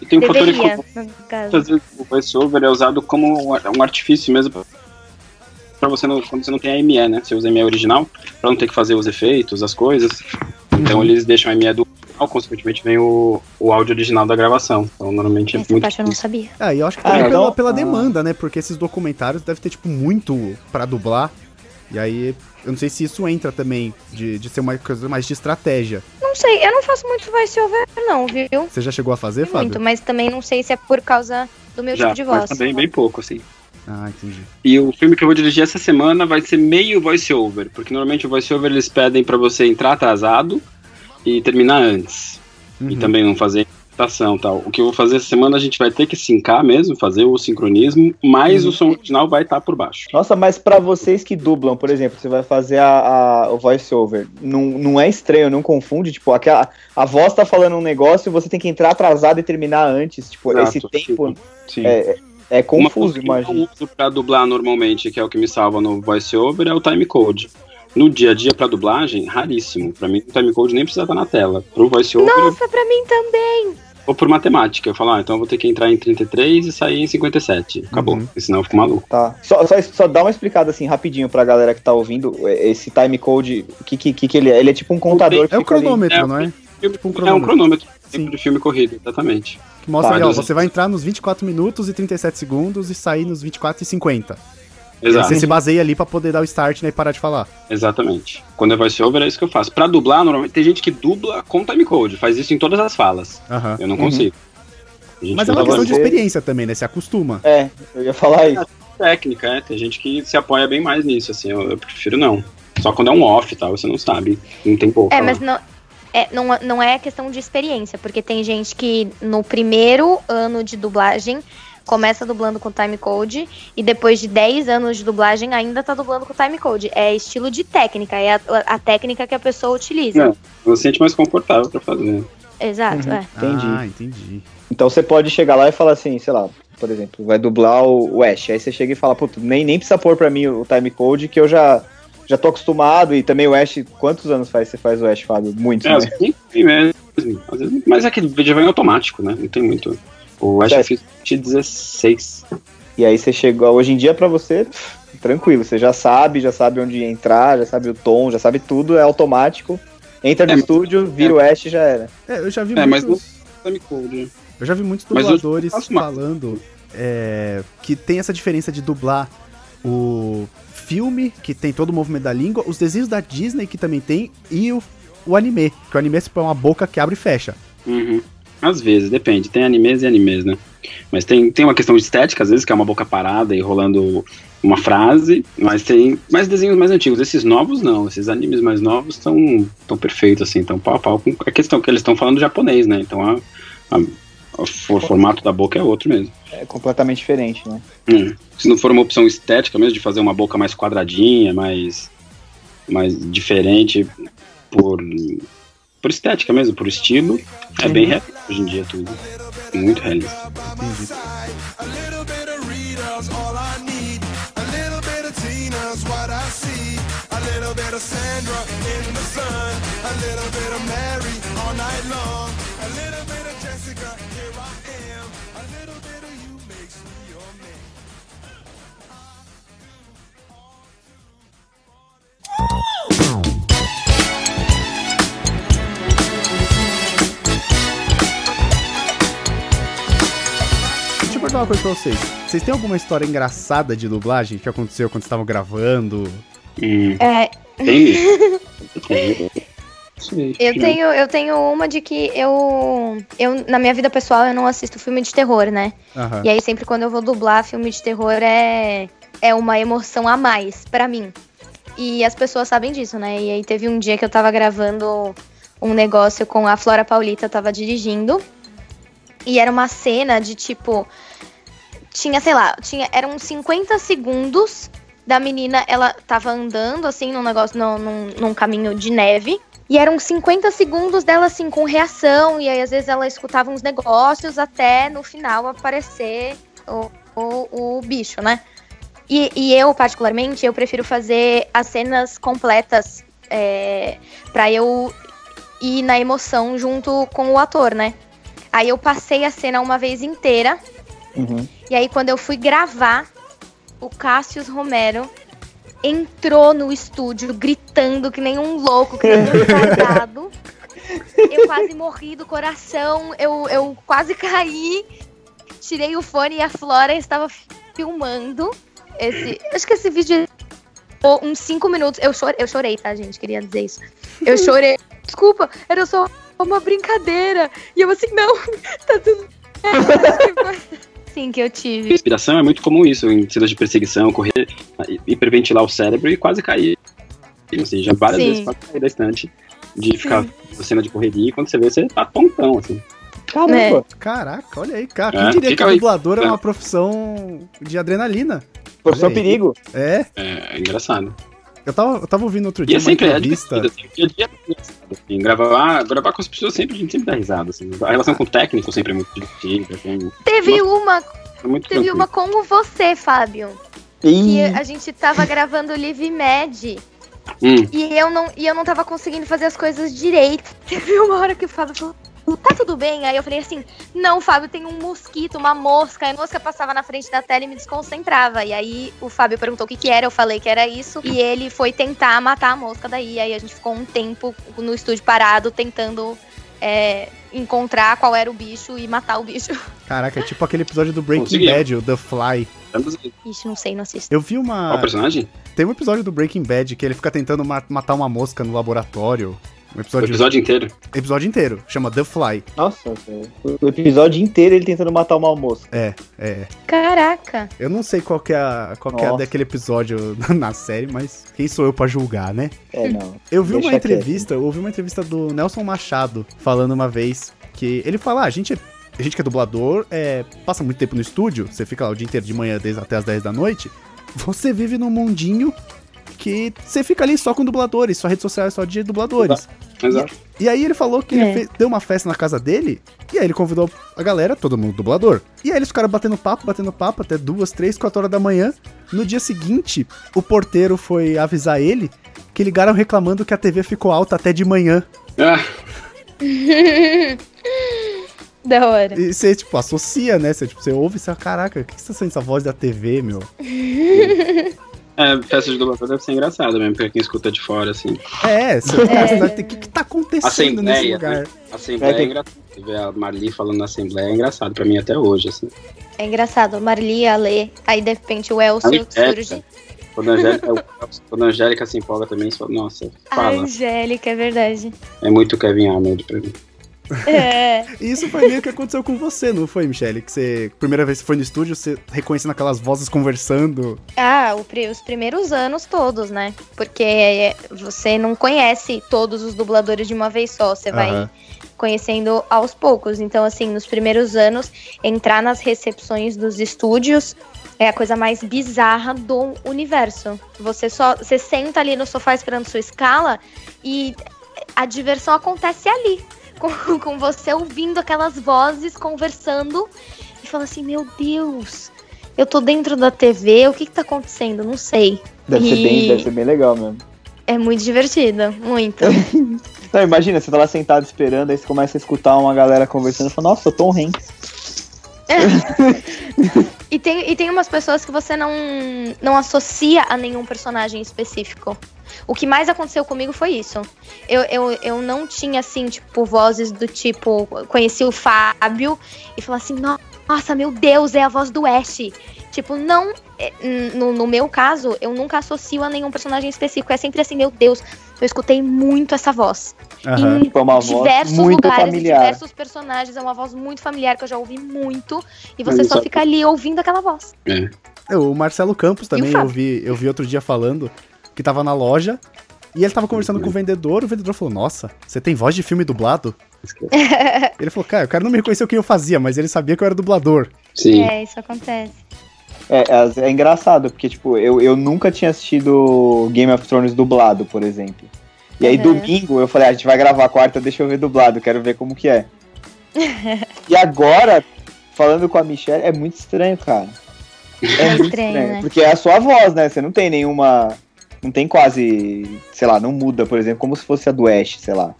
B: E tem um Deveria, fator Às vezes o voiceover é usado como um artifício mesmo para você não, quando você não tem a ME, né? Você usa a ME original para não ter que fazer os efeitos, as coisas. Então uhum. eles deixam a ME do consequentemente vem o, o áudio original da gravação. Então, normalmente é
C: Essa
B: muito.
C: Parte eu não sabia.
A: É, e eu acho que também ah, pela, pela ah. demanda, né? Porque esses documentários devem ter, tipo, muito para dublar. E aí, eu não sei se isso entra também, de, de ser uma coisa mais de estratégia.
C: Não sei, eu não faço muito voice-over, não, viu?
A: Você já chegou a fazer, Fábio?
C: Muito, mas também não sei se é por causa do meu
B: já,
C: tipo de voz.
B: Mas também bem pouco, assim.
A: Ah, entendi.
B: E o filme que eu vou dirigir essa semana vai ser meio voice-over, porque normalmente o voice-over eles pedem para você entrar atrasado e terminar antes. Uhum. E também não fazer interpretação tal. O que eu vou fazer essa semana a gente vai ter que sincar mesmo, fazer o sincronismo, mas uhum. o som original vai estar tá por baixo.
D: Nossa, mas para vocês que dublam, por exemplo, você vai fazer a, a, o voice-over, não, não é estranho, não confunde? Tipo, aquela, a voz tá falando um negócio e você tem que entrar atrasado e terminar antes. Tipo, Exato, esse tempo. Sim. sim. É, é confuso, imagina.
B: Que eu uso pra dublar normalmente, que é o que me salva no voice-over, é o time code. No dia a dia, pra dublagem, raríssimo. Pra mim, o timecode nem precisa estar na tela. Pro voice-over...
C: Nossa, pra mim também!
B: Ou por matemática. Eu falo, ah, então eu vou ter que entrar em 33 e sair em 57. Acabou. Uhum. Senão eu fico maluco.
D: Tá. Só, só, só dá uma explicada assim, rapidinho pra galera que tá ouvindo. Esse timecode, o que, que, que ele é? Ele é tipo um contador
A: É o cronômetro, ali. não é?
B: É, tipo um cronômetro. É um cronômetro. Tempo de filme corrido, exatamente.
A: Que mostra tá, ali, ó, você vai entrar nos 24 minutos e 37 segundos e sair nos 24 e 50. Exato. Você se baseia ali para poder dar o start né, e parar de falar.
B: Exatamente. Quando é voiceover é isso que eu faço. Para dublar, normalmente tem gente que dubla com timecode, faz isso em todas as falas. Uhum. Eu não uhum. consigo.
A: Mas é uma questão de experiência também, né? Se acostuma.
D: É, eu ia falar isso.
B: É, técnica, é. Tem gente que se apoia bem mais nisso, assim. Eu, eu prefiro não. Só quando é um off e tal, você não sabe. Não tem pouco.
C: É, mas não, é, não, não é questão de experiência, porque tem gente que no primeiro ano de dublagem começa dublando com timecode e depois de 10 anos de dublagem ainda tá dublando com timecode. É estilo de técnica, é a, a técnica que a pessoa utiliza. É,
B: você sente mais confortável para fazer.
C: Exato, uhum. é.
A: Entendi. Ah, entendi.
D: Então você pode chegar lá e falar assim, sei lá, por exemplo, vai dublar o Ash. Aí você chega e fala, puto, nem, nem precisa pôr pra mim o timecode que eu já já tô acostumado e também o Ash, quantos anos faz você faz o Ash, Fábio? Muitos, é, né?
B: Sim, mesmo. Mas é que vídeo vem automático, né? Não tem muito. O Ash eu fiz 16.
D: E aí você chegou, hoje em dia para você, tranquilo, você já sabe, já sabe onde entrar, já sabe o tom, já sabe tudo, é automático. Entra no é, estúdio, vira é. o Ash e já era.
A: É, eu já vi é, muitos... Mas. Eu já vi muitos dubladores falando é, que tem essa diferença de dublar o filme, que tem todo o movimento da língua, os desenhos da Disney, que também tem, e o, o anime, que o anime é uma boca que abre e fecha.
B: Uhum. Às vezes, depende. Tem animes e animes, né? Mas tem, tem uma questão de estética, às vezes, que é uma boca parada e rolando uma frase, mas tem mais desenhos mais antigos. Esses novos não, esses animes mais novos estão tão perfeitos, assim, tão pau a pau a questão que eles estão falando japonês, né? Então a, a, o formato da boca é outro mesmo.
D: É completamente diferente, né?
B: Hum. Se não for uma opção estética mesmo, de fazer uma boca mais quadradinha, mais, mais diferente por por estética mesmo, por estilo, é bem uhum. realista hoje em dia tudo. Muito realista. Entendi.
A: Perguntar uma coisa pra vocês. Vocês têm alguma história engraçada de dublagem que aconteceu quando estavam gravando?
C: Hum. É. Tem. [laughs] Eu tenho, eu tenho uma de que eu, eu, na minha vida pessoal, eu não assisto filme de terror, né? Uhum. E aí, sempre quando eu vou dublar filme de terror, é, é uma emoção a mais para mim. E as pessoas sabem disso, né? E aí, teve um dia que eu tava gravando um negócio com a Flora Paulita, eu tava dirigindo. E era uma cena de tipo. Tinha, sei lá, tinha, eram 50 segundos da menina, ela tava andando assim num negócio, num, num, num caminho de neve. E eram 50 segundos dela, assim, com reação. E aí, às vezes, ela escutava uns negócios até no final aparecer o, o, o bicho, né? E, e, eu, particularmente, eu prefiro fazer as cenas completas é, para eu ir na emoção junto com o ator, né? Aí eu passei a cena uma vez inteira. Uhum. E aí, quando eu fui gravar, o Cássius Romero entrou no estúdio gritando que nem um louco, que nem um [laughs] eu quase morri do coração, eu, eu quase caí. Tirei o fone e a Flora estava filmando esse. Acho que esse vídeo uns 5 minutos. Eu chorei, eu chorei, tá, gente? Queria dizer isso. Eu chorei. Desculpa, era só uma brincadeira. E eu assim, não, [laughs] tá tudo. Sim, que eu tive.
B: Inspiração é muito comum isso, em cenas de perseguição, correr, hiperventilar o cérebro e quase cair. Assim, já várias Sim. vezes quase cair da estante de ficar na cena de correria e quando você vê, você tá tontão, assim.
A: Caramba! É. Caraca, olha aí, cara. Quem é, diria que dublador é. é uma profissão de adrenalina?
D: Profissão perigo.
A: É?
B: É, é engraçado.
A: Eu tava, eu tava ouvindo outro dia e é uma sempre, entrevista. É assim, dia, dia,
B: assim, gravar, gravar com as pessoas sempre, a gente sempre dá risada. Assim. A relação com o técnico sempre é muito divertida. Assim.
C: Teve uma. É teve tranquilo. uma com você, Fábio. E a gente tava gravando o Live Med. Hum. E, eu não, e eu não tava conseguindo fazer as coisas direito. [laughs] Teve uma hora que o Fábio falou: tá tudo bem? Aí eu falei assim, não, Fábio, tem um mosquito, uma mosca. E a mosca passava na frente da tela e me desconcentrava. E aí o Fábio perguntou o que que era, eu falei que era isso. E ele foi tentar matar a mosca daí. Aí a gente ficou um tempo no estúdio parado, tentando é, encontrar qual era o bicho e matar o bicho. [laughs]
A: Caraca, é tipo aquele episódio do Breaking. Bad, o The Fly.
C: Ixi, não sei, não assisto.
A: Eu vi uma.
B: Qual personagem?
A: Tem um episódio do Breaking Bad que ele fica tentando ma matar uma mosca no laboratório.
B: Um episódio... O episódio inteiro?
A: Episódio inteiro. Chama The Fly.
D: Nossa, o episódio inteiro ele tentando matar uma moça.
A: É, é.
C: Caraca.
A: Eu não sei qual que é, a, qual que é daquele episódio [laughs] na série, mas quem sou eu pra julgar, né?
D: É, não.
A: Eu vi Deixa uma entrevista, eu ouvi uma entrevista do Nelson Machado falando uma vez que ele fala, ah, a gente a gente que é dublador, é, passa muito tempo no estúdio, você fica lá o dia inteiro de manhã desde até as 10 da noite, você vive num mundinho que você fica ali só com dubladores, sua rede social é só de dubladores.
B: Exato.
A: E, e aí ele falou que é. ele fez, deu uma festa na casa dele, e aí ele convidou a galera, todo mundo dublador. E aí eles ficaram batendo papo, batendo papo até duas, três, quatro horas da manhã. No dia seguinte, o porteiro foi avisar ele que ligaram reclamando que a TV ficou alta até de manhã. Ah. [laughs]
C: da hora.
A: E você, tipo, associa, né? Você, tipo, você ouve e você, caraca, o que você tá sente essa voz da TV, meu? [laughs]
B: É, festa de dublador deve ser engraçado mesmo, pra quem escuta de fora, assim.
A: É, você é. o que, que tá acontecendo Assembleia, nesse lugar? Né?
B: Assembleia é, é engraçado. Ver a Marli falando na Assembleia é engraçado pra mim até hoje, assim.
C: É engraçado, Marli, a Lê, aí de repente o Elcio surge.
B: Quando a, Angélica, quando a Angélica se empolga também, nossa, fala.
C: A Angélica, é verdade.
B: É muito Kevin Arnold pra mim.
A: É. [laughs] Isso foi meio que aconteceu com você, não foi, Michelle? Que você, primeira vez que foi no estúdio, você reconhecendo aquelas vozes conversando.
C: Ah, o, os primeiros anos todos, né? Porque você não conhece todos os dubladores de uma vez só, você vai conhecendo aos poucos. Então, assim, nos primeiros anos, entrar nas recepções dos estúdios é a coisa mais bizarra do universo. Você só, você senta ali no sofá esperando sua escala e a diversão acontece ali com, [laughs] com você ouvindo aquelas vozes conversando e fala assim: Meu Deus, eu tô dentro da TV, o que que tá acontecendo? Não sei.
D: Deve, e... ser, bem, deve ser bem legal mesmo.
C: É muito divertido, muito. [laughs]
D: Não, imagina, você tá lá sentado esperando, aí você começa a escutar uma galera conversando e fala, nossa, eu Tom Hanks.
C: É. [laughs] e, tem, e tem umas pessoas que você não, não associa a nenhum personagem específico. O que mais aconteceu comigo foi isso. Eu, eu, eu não tinha, assim, tipo, vozes do tipo. Conheci o Fábio e falei assim, nossa meu Deus, é a voz do Ash. Tipo, não. É, no, no, meu caso, eu nunca associo a nenhum personagem específico. É sempre assim, meu Deus, eu escutei muito essa voz.
D: Uhum. Em tipo, uma diversos voz muito lugares, familiar.
C: diversos personagens. É uma voz muito familiar que eu já ouvi muito. E você só fica ali ouvindo aquela voz.
A: É. é o Marcelo Campos também, eu vi, eu vi outro dia falando que tava na loja. E ele tava conversando com o vendedor, o vendedor falou: Nossa, você tem voz de filme dublado? [laughs] ele falou, cara, o cara não me reconheceu quem eu fazia, mas ele sabia que eu era dublador.
C: Sim. É, isso acontece.
D: É, é, é, engraçado, porque, tipo, eu, eu nunca tinha assistido Game of Thrones dublado, por exemplo. E aí, uhum. domingo, eu falei, ah, a gente vai gravar a quarta, deixa eu ver dublado, quero ver como que é. [laughs] e agora, falando com a Michelle, é muito estranho, cara.
C: É, é muito estranho, estranho né?
D: Porque é a sua voz, né? Você não tem nenhuma... Não tem quase, sei lá, não muda, por exemplo, como se fosse a do Ash, sei lá.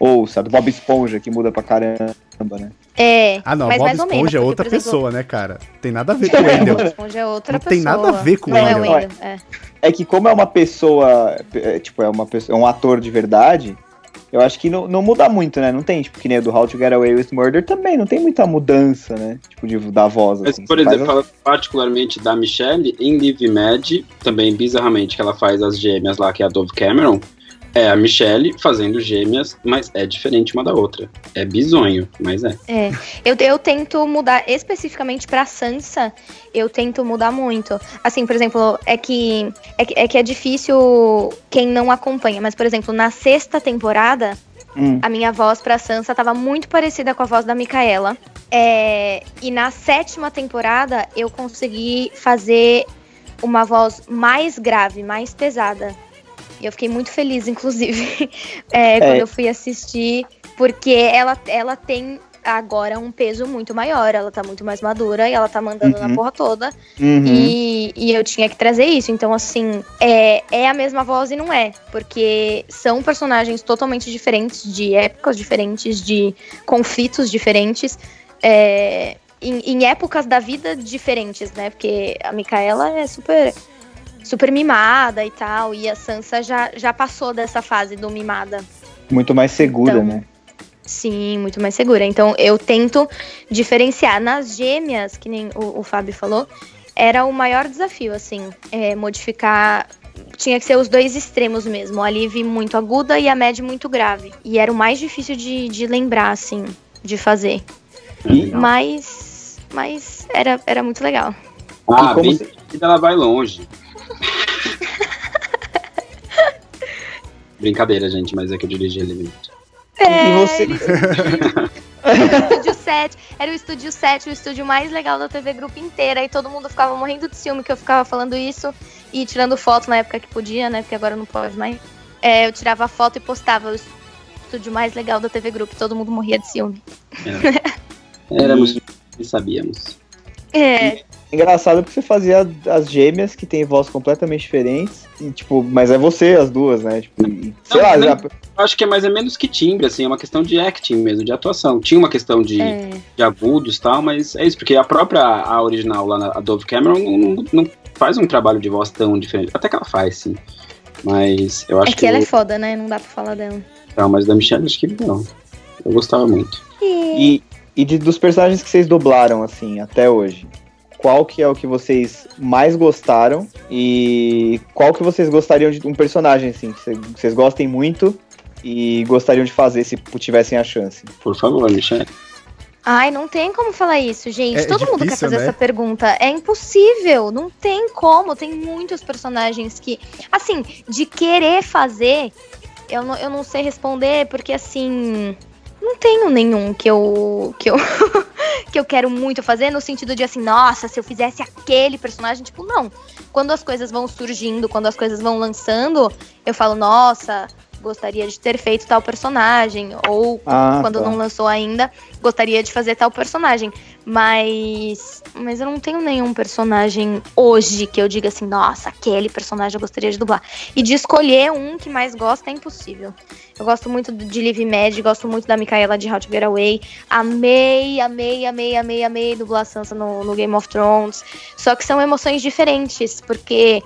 D: Ou, sabe, Bob Esponja, que muda pra caramba, né?
C: É.
A: Ah, não, Bob Esponja menos, é outra pessoa, né, cara? Tem nada a ver [laughs] com o Wendell. Bob Esponja é outra não pessoa. tem nada a ver com o Wendell.
D: É. É. é que como é uma pessoa, é, tipo, é uma pessoa, é um ator de verdade, eu acho que não, não muda muito, né? Não tem, tipo, que nem do How to Get Away with Murder também, não tem muita mudança, né? Tipo, de, da voz,
B: assim. Mas, por exemplo, faz... particularmente da Michelle, em Live Mad, também bizarramente, que ela faz as gêmeas lá, que é a Dove Cameron, é a Michelle fazendo gêmeas, mas é diferente uma da outra. É bizonho, mas é.
C: É. Eu, eu tento mudar especificamente pra Sansa, eu tento mudar muito. Assim, por exemplo, é que é, que, é, que é difícil quem não acompanha, mas, por exemplo, na sexta temporada, hum. a minha voz pra Sansa tava muito parecida com a voz da Micaela. É, e na sétima temporada, eu consegui fazer uma voz mais grave, mais pesada. E eu fiquei muito feliz, inclusive, [laughs] é, é. quando eu fui assistir, porque ela, ela tem agora um peso muito maior, ela tá muito mais madura e ela tá mandando uhum. na porra toda. Uhum. E, e eu tinha que trazer isso. Então, assim, é, é a mesma voz e não é. Porque são personagens totalmente diferentes, de épocas diferentes, de conflitos diferentes. É, em, em, épocas da vida diferentes, né? Porque a Micaela é super super mimada e tal. E a Sansa já, já passou dessa fase do mimada.
D: Muito mais segura, então, né?
C: Sim, muito mais segura. Então eu tento diferenciar. Nas gêmeas, que nem o, o Fábio falou, era o maior desafio, assim, é, modificar. Tinha que ser os dois extremos mesmo, a Liv muito aguda e a Mad muito grave. E era o mais difícil de, de lembrar, assim, de fazer. E? Mas. Mas era, era muito legal.
B: Ah, bem, você... ela vai longe. Brincadeira, gente, mas é que eu dirigi ele muito.
C: É. E você? estúdio 7, era o estúdio 7, o estúdio mais legal da TV Grupo inteira, e todo mundo ficava morrendo de ciúme que eu ficava falando isso e tirando foto na época que podia, né? Porque agora não pode mais. É, eu tirava foto e postava o estúdio mais legal da TV Grupo, todo mundo morria de ciúme.
B: É. Éramos [laughs] e sabíamos.
C: É.
D: Engraçado porque você fazia as gêmeas que tem voz completamente diferentes. E, tipo, mas é você, as duas, né? Tipo, e, sei não, lá.
B: já... Acho que é mais ou menos que timbre, assim, é uma questão de acting mesmo, de atuação. Tinha uma questão de, é. de agudos e tal, mas é isso, porque a própria a original lá, a Dove Cameron, não, não, faz um trabalho de voz tão diferente. Até que ela faz, sim. Mas eu acho
C: é que. que ela é foda, né? Não dá pra falar dela.
B: Não, mas da Michelle acho que não. Eu gostava muito.
D: E, e de, dos personagens que vocês dublaram, assim, até hoje, qual que é o que vocês mais gostaram e qual que vocês gostariam de um personagem, assim, que vocês gostem muito e gostariam de fazer se tivessem a chance.
B: Por favor, Michelle.
C: Ai, não tem como falar isso, gente. É Todo difícil, mundo quer fazer né? essa pergunta. É impossível, não tem como. Tem muitos personagens que. Assim, de querer fazer, eu não, eu não sei responder, porque assim não tenho nenhum que eu que eu [laughs] que eu quero muito fazer no sentido de assim, nossa, se eu fizesse aquele personagem, tipo, não. Quando as coisas vão surgindo, quando as coisas vão lançando, eu falo, nossa, gostaria de ter feito tal personagem, ou ah, quando tá. não lançou ainda, gostaria de fazer tal personagem. Mas, mas eu não tenho nenhum personagem hoje que eu diga assim, nossa, aquele personagem eu gostaria de dublar. E de escolher um que mais gosta é impossível. Eu gosto muito de Liv Med, gosto muito da Micaela de How to Get Away. Amei, amei, amei, amei, amei dublar Sansa no, no Game of Thrones. Só que são emoções diferentes, porque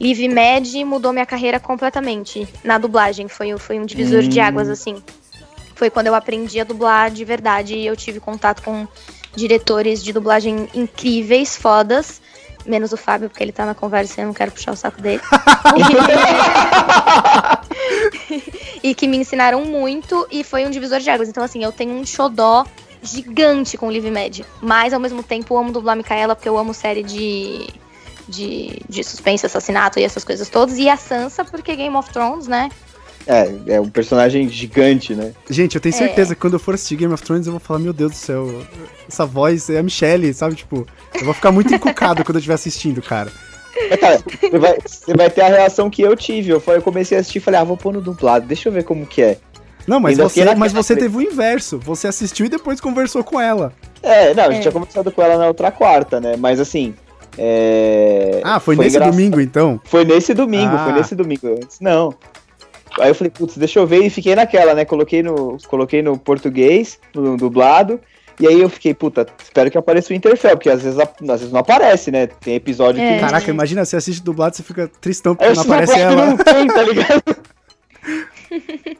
C: Live Med mudou minha carreira completamente na dublagem. Foi, foi um divisor hum. de águas, assim. Foi quando eu aprendi a dublar de verdade e eu tive contato com, diretores de dublagem incríveis, fodas. Menos o Fábio, porque ele tá na conversa e eu não quero puxar o saco dele. [laughs] e que me ensinaram muito e foi um divisor de águas. Então, assim, eu tenho um xodó gigante com o Live Med. Mas, ao mesmo tempo, eu amo dublar Micaela porque eu amo série de, de, de suspense, assassinato e essas coisas todas. E a Sansa, porque Game of Thrones, né?
D: É, é um personagem gigante, né?
A: Gente, eu tenho certeza é. que quando eu for assistir Game of Thrones, eu vou falar, meu Deus do céu, essa voz é a Michelle, sabe? Tipo, eu vou ficar muito encucado quando eu estiver assistindo, cara.
D: É, cara, você vai, você vai, ter a reação que eu tive. Eu, eu comecei a assistir e falei, ah, vou pôr no dublado, deixa eu ver como que é.
A: Não, mas você, mas você teve o inverso. Você assistiu e depois conversou com ela.
D: É, não, a gente é. tinha conversado com ela na outra quarta, né? Mas assim. É...
A: Ah, foi, foi nesse engraçado. domingo então?
D: Foi nesse domingo, ah. foi nesse domingo. Antes não. Aí eu falei, putz, deixa eu ver e fiquei naquela, né? Coloquei no, coloquei no português, no dublado. E aí eu fiquei, puta, espero que apareça o Interfell, porque às vezes, às vezes não aparece, né? Tem episódio é.
A: que. Caraca, imagina, você assiste dublado, você fica tristão porque não aparece ela. Não tem, tá ligado? [laughs]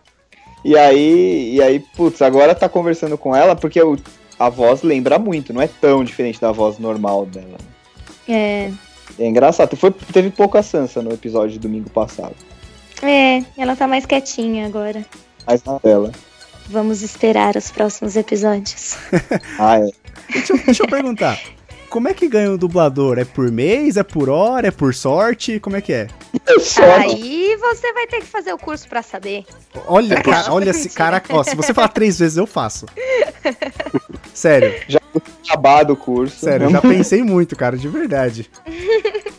D: e aí, e aí, putz, agora tá conversando com ela, porque o, a voz lembra muito, não é tão diferente da voz normal dela.
C: É.
D: É engraçado. Foi, teve pouca Sansa no episódio de domingo passado.
C: É, ela tá mais quietinha agora.
D: Mais na tela.
C: Vamos esperar os próximos episódios. [laughs]
D: ah, é.
A: Deixa eu, deixa eu perguntar. [laughs] Como é que ganha o dublador? É por mês? É por hora? É por sorte? Como é que é?
C: Aí você vai ter que fazer o curso para saber.
A: Olha, é cara, olha, se, cara, ó, se você falar três vezes, eu faço. Sério.
D: Já acabado o curso.
A: Sério, já pensei muito, cara, de verdade. [laughs]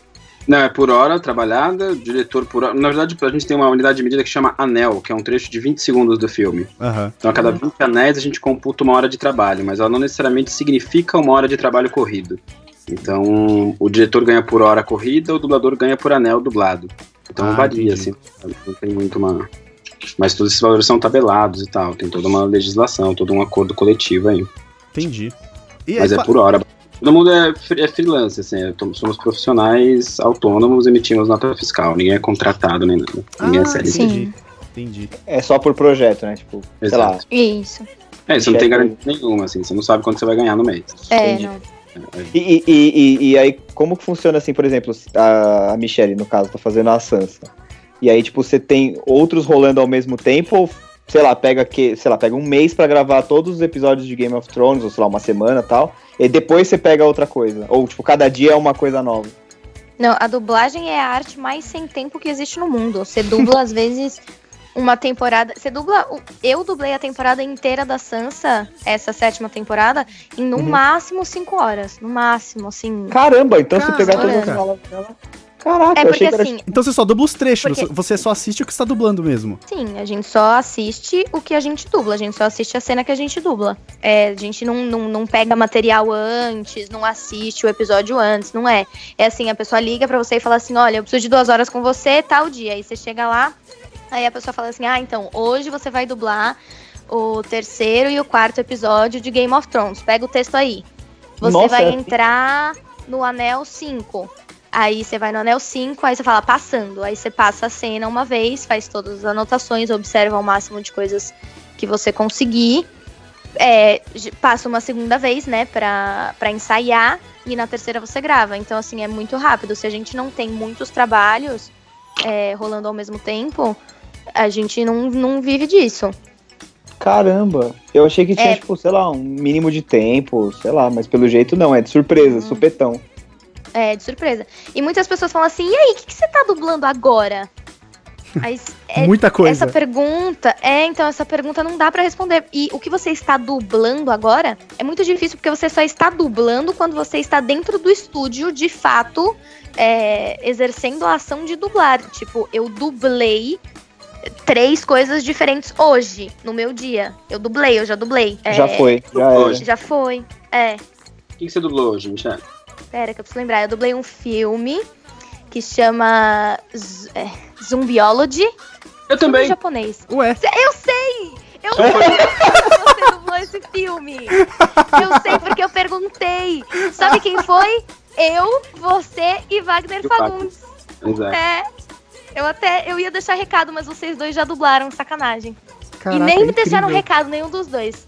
B: Não, é por hora trabalhada, diretor por hora. Na verdade, a gente tem uma unidade de medida que chama anel, que é um trecho de 20 segundos do filme.
A: Uhum.
B: Então, a cada 20 anéis a gente computa uma hora de trabalho, mas ela não necessariamente significa uma hora de trabalho corrido. Então, o diretor ganha por hora corrida, o dublador ganha por anel dublado. Então, ah, varia, entendi. assim. Não tem muito uma. Mas todos esses valores são tabelados e tal. Tem toda uma legislação, todo um acordo coletivo aí.
A: Entendi.
B: E mas aí, é por hora. Todo mundo é, é freelance, assim, é, somos profissionais autônomos, emitimos nota fiscal, ninguém é contratado nem nada. Ninguém é
A: ah, é sério. Entendi. Entendi.
D: É só por projeto, né? Tipo, Exato.
C: sei lá. Isso.
B: É, você não tem garantia nenhuma, assim, você não sabe quanto você vai ganhar no mês.
C: É, Entendi. não.
D: É, e, e, e, e, aí, como que funciona assim, por exemplo, a, a Michelle, no caso, tá fazendo a Sansa. E aí, tipo, você tem outros rolando ao mesmo tempo ou sei lá, pega que, sei lá, pega um mês para gravar todos os episódios de Game of Thrones, ou sei lá, uma semana tal, e depois você pega outra coisa. Ou, tipo, cada dia é uma coisa nova.
C: Não, a dublagem é a arte mais sem tempo que existe no mundo. Você dubla, às vezes, uma temporada. Você dubla. Eu dublei a temporada inteira da Sansa, essa sétima temporada, em no uhum. máximo cinco horas. No máximo, assim.
D: Caramba, então Caramba. você pegar todas as falas dela. Caraca,
C: é porque, assim,
A: Então você só dubla os trechos, porque... você só assiste o que está dublando mesmo.
C: Sim, a gente só assiste o que a gente dubla, a gente só assiste a cena que a gente dubla. É, a gente não, não, não pega material antes, não assiste o episódio antes, não é. É assim, a pessoa liga para você e fala assim, olha, eu preciso de duas horas com você, tal dia. Aí você chega lá, aí a pessoa fala assim, ah, então, hoje você vai dublar o terceiro e o quarto episódio de Game of Thrones. Pega o texto aí. Você Nossa, vai entrar no anel 5. Aí você vai no anel 5, aí você fala passando. Aí você passa a cena uma vez, faz todas as anotações, observa o máximo de coisas que você conseguir. É, passa uma segunda vez, né, pra, pra ensaiar. E na terceira você grava. Então, assim, é muito rápido. Se a gente não tem muitos trabalhos é, rolando ao mesmo tempo, a gente não, não vive disso.
D: Caramba, eu achei que tinha, é. tipo, sei lá, um mínimo de tempo, sei lá, mas pelo jeito não, é de surpresa, hum. supetão.
C: É, de surpresa. E muitas pessoas falam assim: e aí, o que, que você tá dublando agora? [laughs]
A: Aí, é, Muita coisa.
C: Essa pergunta, é, então essa pergunta não dá para responder. E o que você está dublando agora é muito difícil porque você só está dublando quando você está dentro do estúdio, de fato, é, exercendo a ação de dublar. Tipo, eu dublei três coisas diferentes hoje, no meu dia. Eu dublei, eu já dublei.
D: Já é, foi, já,
C: já foi. É.
B: O que, que você dublou hoje, Michelle?
C: Pera, que eu preciso lembrar. Eu dublei um filme que chama Z é, Zumbiology.
B: Eu também.
C: japonês.
A: Ué.
C: Eu sei! Eu sei que você dublou esse filme. Eu sei porque eu perguntei. Sabe quem foi? Eu, você e Wagner Fagundes.
B: Exato.
C: É. Eu até eu ia deixar recado, mas vocês dois já dublaram, sacanagem. Caraca, e nem me deixaram recado nenhum dos dois.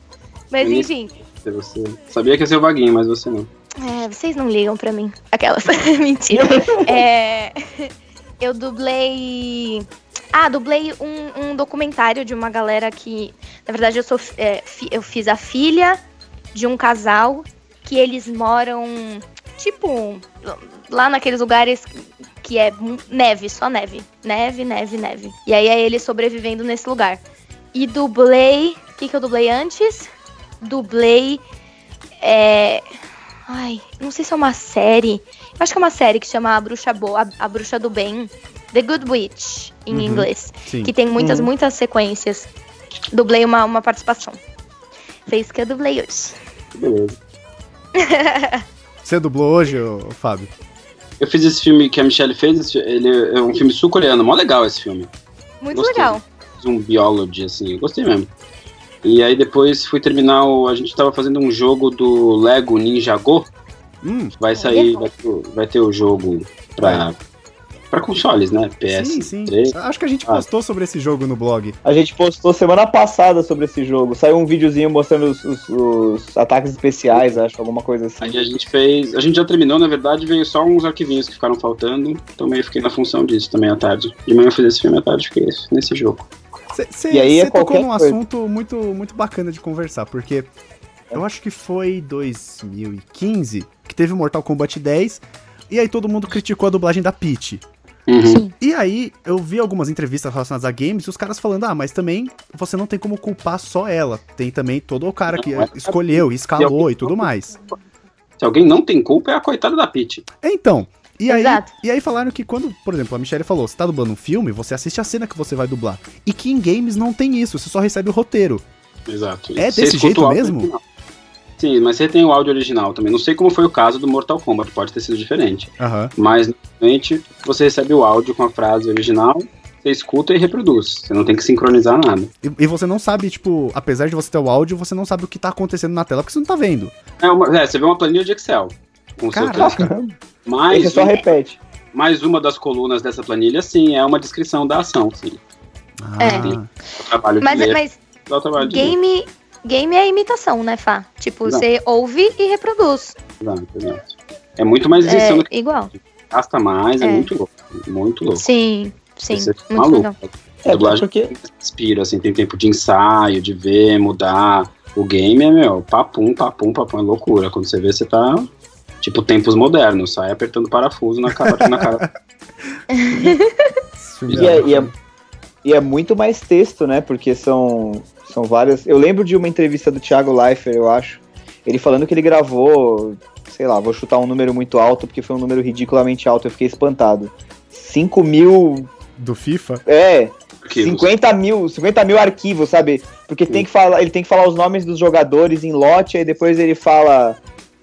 C: Mas enfim.
B: ser você. Sabia que ia ser o Vaguinho, mas você não.
C: É, vocês não ligam pra mim. Aquelas. [laughs] Mentira. é, [laughs] eu dublei. Ah, dublei um, um, documentário de uma galera que. Na verdade, eu sou. É, fi, eu fiz a filha de um casal que eles moram. Tipo. Lá naqueles lugares que é neve, só neve. Neve, neve, neve. E aí é ele sobrevivendo nesse lugar. E dublei. O que, que eu dublei antes? Dublei. É. Ai, não sei se é uma série. Eu acho que é uma série que chama A Bruxa Boa, A, Bruxa do Bem. The Good Witch, em uhum, inglês. Sim. Que tem muitas, uhum. muitas sequências. Dublei uma, uma participação. Fez que eu dublei hoje.
B: Beleza. [laughs]
A: Você dublou hoje, Fábio?
B: Eu fiz esse filme que a Michelle fez, ele é um filme sul-coreano, mó legal esse filme.
C: Muito gostei. legal.
B: Um biology, assim, gostei mesmo. E aí depois fui terminar o. A gente tava fazendo um jogo do Lego Ninja Go. Hum, vai sair, vai ter, vai ter o jogo pra, para consoles, né? PS. Sim, sim. 3.
A: Acho que a gente postou ah. sobre esse jogo no blog.
D: A gente postou semana passada sobre esse jogo. Saiu um videozinho mostrando os, os, os ataques especiais, acho, alguma coisa assim.
B: Aí a gente fez. A gente já terminou, na verdade, veio só uns arquivinhos que ficaram faltando. Então meio fiquei na função disso também à tarde. De manhã eu fiz esse filme à tarde, fiquei nesse jogo.
A: Você é tocou num coisa. assunto muito, muito bacana de conversar, porque eu acho que foi 2015 que teve o Mortal Kombat 10 e aí todo mundo criticou a dublagem da Peach.
B: Uhum.
A: E aí, eu vi algumas entrevistas relacionadas a games e os caras falando: ah, mas também você não tem como culpar só ela. Tem também todo o cara que escolheu, escalou e tudo mais.
B: Se alguém não tem culpa, é a coitada da Peach.
A: Então. E aí, e aí falaram que quando, por exemplo, a Michelle falou, você tá dublando um filme, você assiste a cena que você vai dublar. E que em games não tem isso, você só recebe o roteiro.
B: Exato.
A: É desse jeito mesmo?
B: Sim, mas você tem o áudio original também. Não sei como foi o caso do Mortal Kombat, pode ter sido diferente.
A: Uhum.
B: Mas, normalmente, você recebe o áudio com a frase original, você escuta e reproduz. Você não tem que sincronizar nada.
A: E, e, você não sabe, tipo, apesar de você ter o áudio, você não sabe o que tá acontecendo na tela, porque você não tá vendo.
B: É, uma, é você vê uma planilha de Excel.
A: Com Caraca.
B: Mais
D: você só repete.
B: Mais uma das colunas dessa planilha, sim, é uma descrição da ação, sim.
C: Ah. É. trabalho mas, ler, mas game, Game é imitação, né, Fá? Tipo, exato. você ouve e reproduz.
B: Exato, exato. É muito mais edição
C: é, do que. Igual.
B: Gasta mais, é. é, muito louco. Muito louco.
C: Sim, sim. Você muito maluco. legal.
B: É, dublagem porque... inspira, assim, tem tempo de ensaio, de ver, mudar. O game é, meu, papum, papum, papum, é loucura. Quando você vê, você tá, tipo, tempos modernos, sai apertando parafuso na cara. na cara. [laughs]
D: e, é, e, é, e é muito mais texto, né? Porque são são várias. Eu lembro de uma entrevista do Thiago Leifert, eu acho. Ele falando que ele gravou, sei lá, vou chutar um número muito alto, porque foi um número ridiculamente alto, eu fiquei espantado. 5 mil.
A: Do FIFA?
D: É. Arquivos. 50 mil, 50 mil arquivos, sabe? Porque tem que falar, ele tem que falar os nomes dos jogadores em lote, aí depois ele fala.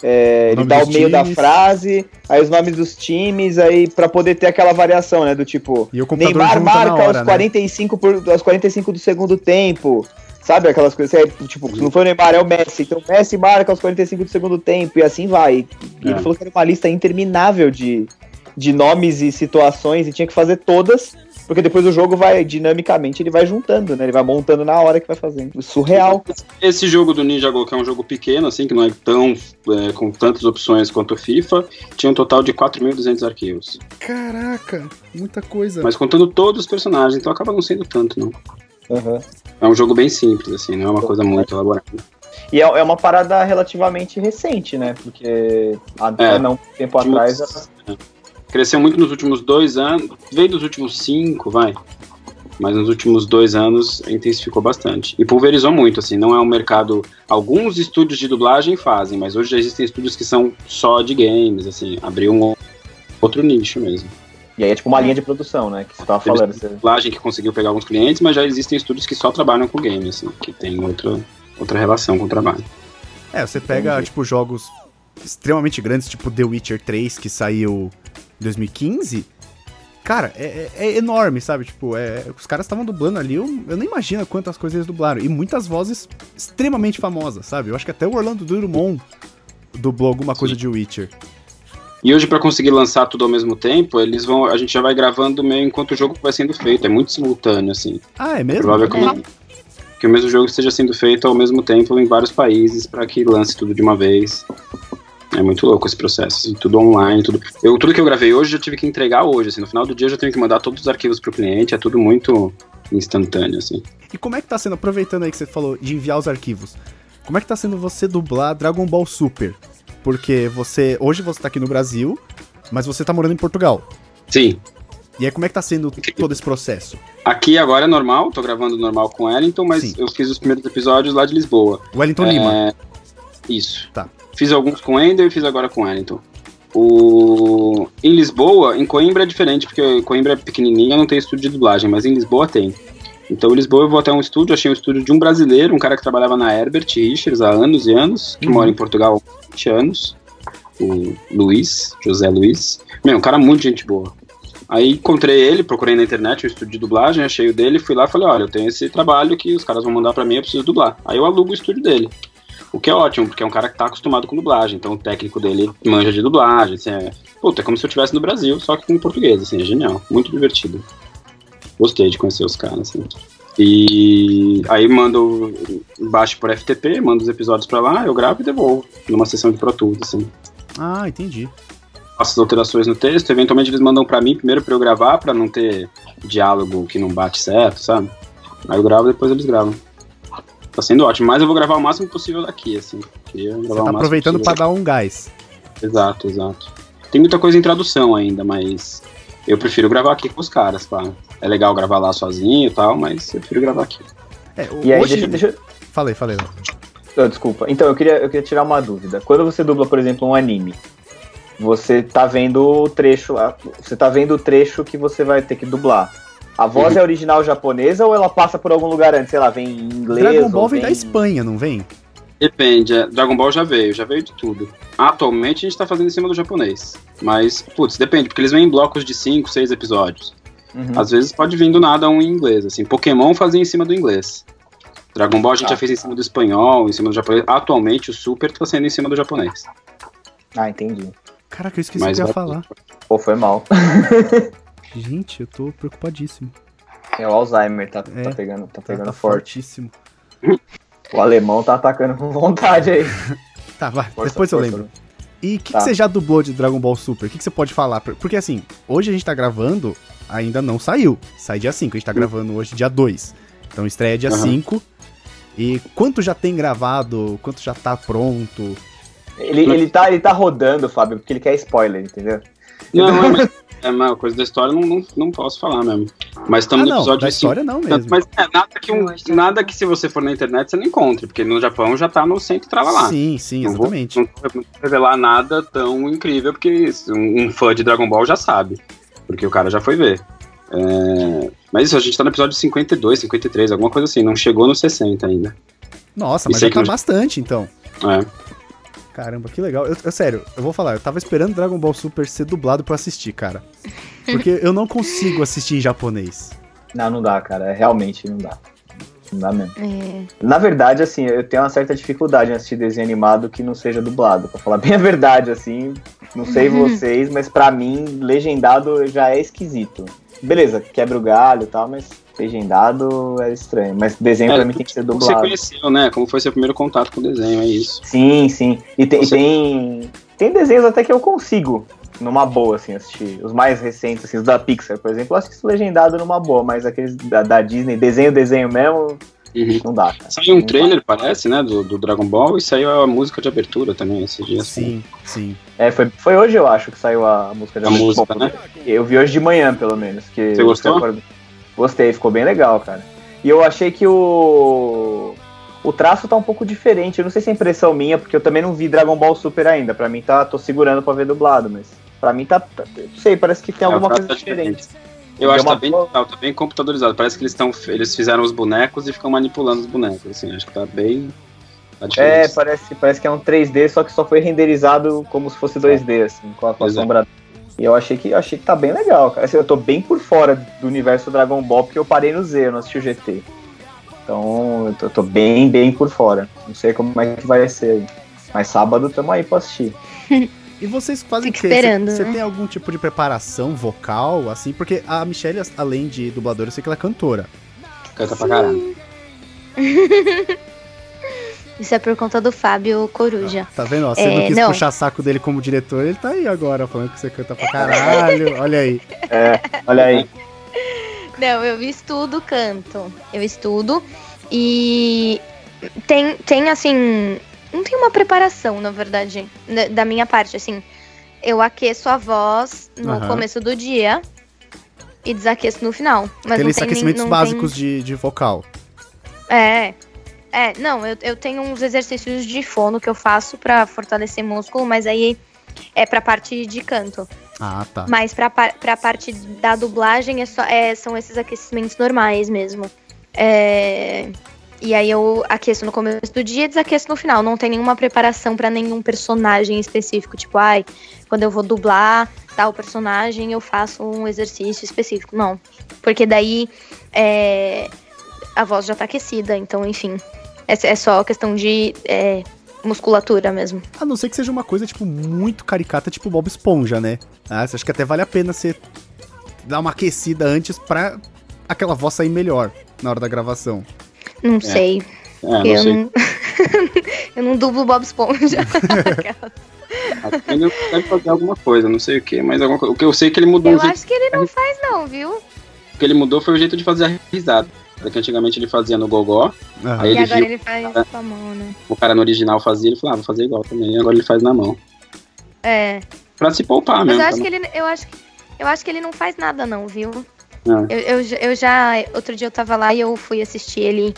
D: É, ele dá o meio times. da frase, aí os nomes dos times, aí para poder ter aquela variação, né? Do tipo, Neymar marca hora, aos, 45 né? por, aos 45 do segundo tempo. Sabe aquelas coisas? É, tipo, não foi o Neymar, é o Messi. Então o Messi marca aos 45 do segundo tempo e assim vai. E é. ele falou que era uma lista interminável de, de nomes e situações e tinha que fazer todas, porque depois o jogo vai, dinamicamente, ele vai juntando, né? Ele vai montando na hora que vai fazendo. Surreal.
B: Esse jogo do Ninja Go, que é um jogo pequeno, assim, que não é tão é, com tantas opções quanto o FIFA, tinha um total de 4.200 arquivos.
A: Caraca, muita coisa.
B: Mas contando todos os personagens, então acaba não sendo tanto, não.
D: Uhum.
B: É um jogo bem simples, assim, não é uma coisa muito elaborada.
D: E é, é uma parada relativamente recente, né? Porque até é, não tempo atrás. Era...
B: Cresceu muito nos últimos dois anos, veio dos últimos cinco, vai. Mas nos últimos dois anos intensificou bastante. E pulverizou muito, assim, não é um mercado. Alguns estúdios de dublagem fazem, mas hoje já existem estúdios que são só de games, assim, abriu um outro nicho mesmo.
D: E aí é tipo uma linha de produção, né? Que você tava falando. Você...
B: Dublagem que conseguiu pegar alguns clientes, mas já existem estúdios que só trabalham com games, assim, que tem outra, outra relação com o trabalho.
A: É, você pega, Entendi. tipo, jogos extremamente grandes, tipo The Witcher 3, que saiu em 2015. Cara, é, é, é enorme, sabe? Tipo, é, os caras estavam dublando ali, eu, eu nem imagino quantas coisas eles dublaram. E muitas vozes extremamente famosas, sabe? Eu acho que até o Orlando Drummond dublou alguma coisa Sim. de Witcher.
B: E hoje, para conseguir lançar tudo ao mesmo tempo, eles vão. A gente já vai gravando meio enquanto o jogo vai sendo feito. É muito simultâneo, assim.
A: Ah, é mesmo?
B: Provável é. que o mesmo jogo esteja sendo feito ao mesmo tempo em vários países para que lance tudo de uma vez. É muito louco esse processo, assim, tudo online, tudo. Eu, tudo que eu gravei hoje eu tive que entregar hoje, assim, no final do dia eu já tenho que mandar todos os arquivos pro cliente, é tudo muito instantâneo, assim.
A: E como é que tá sendo, aproveitando aí que você falou de enviar os arquivos, como é que tá sendo você dublar Dragon Ball Super? Porque você, hoje você tá aqui no Brasil, mas você tá morando em Portugal.
B: Sim.
A: E aí como é que tá sendo todo esse processo?
B: Aqui agora é normal, tô gravando normal com Wellington, mas Sim. eu fiz os primeiros episódios lá de Lisboa.
A: Wellington é... Lima.
B: Isso.
A: Tá.
B: Fiz alguns com Ender e fiz agora com Wellington. O... Em Lisboa, em Coimbra é diferente, porque Coimbra é pequenininha, não tem estúdio de dublagem, mas em Lisboa tem. Então, em Lisboa, eu vou até um estúdio, achei um estúdio de um brasileiro, um cara que trabalhava na Herbert Richards há anos e anos, que uhum. mora em Portugal há 20 anos, o Luiz, José Luiz. Meu, um cara muito gente boa. Aí encontrei ele, procurei na internet um estúdio de dublagem, achei o dele, fui lá e falei, olha, eu tenho esse trabalho que os caras vão mandar para mim, eu preciso dublar. Aí eu alugo o estúdio dele. O que é ótimo, porque é um cara que tá acostumado com dublagem, então o técnico dele manja de dublagem, assim, é... Puta, é como se eu estivesse no Brasil, só que com português, assim, é genial, muito divertido. Gostei de conhecer os caras, assim. E aí mando, baixo por FTP, mando os episódios pra lá, eu gravo e devolvo, numa sessão de Pro Tools, assim.
A: Ah, entendi.
B: Faço as alterações no texto, eventualmente eles mandam pra mim primeiro pra eu gravar, pra não ter diálogo que não bate certo, sabe? Aí eu gravo e depois eles gravam. Tá sendo ótimo, mas eu vou gravar o máximo possível daqui, assim.
A: Você tá aproveitando para dar um gás.
B: Exato, exato. Tem muita coisa em tradução ainda, mas eu prefiro gravar aqui com os caras, claro. É legal gravar lá sozinho e tal, mas eu prefiro gravar aqui.
D: É, e aí, deixa, deixa...
A: Falei, falei.
D: Oh, desculpa. Então, eu queria, eu queria tirar uma dúvida. Quando você dubla, por exemplo, um anime, você tá vendo o trecho, você tá vendo o trecho que você vai ter que dublar. A voz é original japonesa ou ela passa por algum lugar antes? Sei lá, vem em inglês?
A: Dragon Ball vem da Espanha, não vem?
B: Depende, é, Dragon Ball já veio, já veio de tudo. Atualmente a gente tá fazendo em cima do japonês. Mas, putz, depende, porque eles vêm em blocos de 5, 6 episódios. Uhum. Às vezes pode vir do nada um em inglês, assim. Pokémon fazia em cima do inglês. Dragon Ball a gente ah, já fez em cima do espanhol, em cima do japonês. Atualmente o Super tá sendo em cima do japonês.
D: Ah, entendi.
A: Caraca, eu esqueci o que ia falar.
D: Pô, foi mal. [laughs]
A: Gente, eu tô preocupadíssimo.
D: É o Alzheimer, tá, é, tá pegando, tá, tá pegando tá, forte.
A: Fortíssimo.
D: O alemão tá atacando com vontade aí. [laughs]
A: tá, vai, força, depois eu lembro. E o que, tá. que, você já dublou de Dragon Ball Super? O que, que, você pode falar? Porque assim, hoje a gente tá gravando, ainda não saiu. Sai dia 5, a gente tá gravando hoje dia 2. Então estreia dia uhum. 5. E quanto já tem gravado? Quanto já tá pronto?
D: Ele, ele, tá, ele tá rodando, Fábio, porque ele quer spoiler, entendeu?
B: Não, não [laughs] mas é uma coisa da história não, não, não posso falar mesmo. Mas estamos
A: ah,
B: no episódio
A: da história não mesmo.
B: Mas é, nada que, um, nada que se você for na internet você não encontre, porque no Japão já tá no centro trava lá.
A: Sim, sim, exatamente.
B: Não vou, não vou revelar nada tão incrível, porque um, um, fã de Dragon Ball já sabe. Porque o cara já foi ver. É, mas isso, a gente tá no episódio 52, 53, alguma coisa assim, não chegou no 60 ainda.
A: Nossa, mas já tá bastante então.
B: É.
A: Caramba, que legal. Eu, eu, sério, eu vou falar, eu tava esperando Dragon Ball Super ser dublado pra assistir, cara. Porque eu não consigo assistir em japonês.
D: Não, não dá, cara. Realmente não dá. Não dá mesmo. É. Na verdade, assim, eu tenho uma certa dificuldade em assistir desenho animado que não seja dublado. Pra falar [laughs] bem a verdade, assim. Não sei vocês, mas para mim, legendado já é esquisito. Beleza, quebra o galho e tal, mas legendado é estranho. Mas desenho é, pra mim tem que ser dublado. Você
B: conheceu, né? Como foi seu primeiro contato com o desenho, é isso.
D: Sim, sim. E tem, você... tem, tem desenhos até que eu consigo, numa boa, assim, assistir. Os mais recentes, assim, os da Pixar, por exemplo, eu assisto legendado numa boa, mas aqueles da, da Disney, desenho, desenho mesmo, Uhum. Não dá. Cara.
B: Saiu um trailer, parece, né, do, do, Dragon Ball e saiu a música de abertura também esse dia.
A: Sim, sim.
D: É, foi, foi hoje, eu acho, que saiu a música de
B: a abertura. Música, né?
D: Eu vi hoje de manhã, pelo menos. Que
B: Você gostou?
D: Gostei, ficou bem legal, cara. E eu achei que o. O traço tá um pouco diferente. Eu não sei se é impressão minha, porque eu também não vi Dragon Ball Super ainda. Pra mim tá. tô segurando pra ver dublado, mas. Pra mim tá. tá não sei, parece que tem é, alguma coisa tá diferente. diferente.
B: Eu acho que tá bem, tá, tá bem computadorizado. Parece que eles estão. Eles fizeram os bonecos e ficam manipulando os bonecos. Assim, acho que tá bem.
D: Tá é, parece, parece que é um 3D, só que só foi renderizado como se fosse 2D, assim, com a, com a sombra. E eu achei que achei que tá bem legal, cara. Assim, eu tô bem por fora do universo Dragon Ball, porque eu parei no Z, eu não assisti o GT. Então, eu tô, tô bem, bem por fora. Não sei como é que vai ser. Mas sábado tamo aí pra assistir. [laughs]
A: E vocês fazem o quê? Você né? tem algum tipo de preparação vocal, assim? Porque a Michelle, além de dubladora, eu sei que ela é cantora.
B: Canta pra caralho. [laughs]
C: Isso é por conta do Fábio Coruja.
A: Tá vendo? Ó, você é, não quis não. puxar saco dele como diretor, ele tá aí agora falando que você canta pra caralho. [laughs] olha aí.
D: É, olha aí.
C: Não, eu estudo canto. Eu estudo e tem, tem assim. Não tem uma preparação, na verdade, da minha parte, assim. Eu aqueço a voz no uhum. começo do dia e desaqueço no final. Mas
A: Aqueles aquecimentos básicos tem... de, de vocal.
C: É, é, não, eu, eu tenho uns exercícios de fono que eu faço para fortalecer músculo, mas aí é pra parte de canto.
A: Ah, tá.
C: Mas pra, pra parte da dublagem é só, é, são esses aquecimentos normais mesmo. É, e aí eu aqueço no começo do dia e desaqueço no final. Não tem nenhuma preparação para nenhum personagem específico. Tipo, ai, quando eu vou dublar tal personagem, eu faço um exercício específico. Não. Porque daí é, a voz já tá aquecida. Então, enfim. É, é só questão de é, musculatura mesmo.
A: A não ser que seja uma coisa, tipo, muito caricata, tipo Bob Esponja, né? Ah, acho que até vale a pena você dar uma aquecida antes pra aquela voz sair melhor na hora da gravação.
C: Não é. sei. É, não eu, sei. Não... [laughs] eu não dublo Bob Esponja. [laughs] [laughs]
B: ele deve fazer alguma coisa, não sei o que, mas alguma coisa. O que eu sei é que ele mudou.
C: Eu acho que ele não faz, não, viu?
B: O que ele mudou foi o jeito de fazer a risada. Porque antigamente ele fazia no gogó.
C: Uhum. Aí e ele agora viu, ele faz com a mão, né?
B: O cara no original fazia, ele falava, ah, vou fazer igual também. Agora ele faz na mão.
C: É.
B: Pra se poupar Mas
C: mesmo. Mas eu acho, que ele, eu, acho, eu acho que ele não faz nada, não, viu? É. Eu, eu, eu já. Outro dia eu tava lá e eu fui assistir ele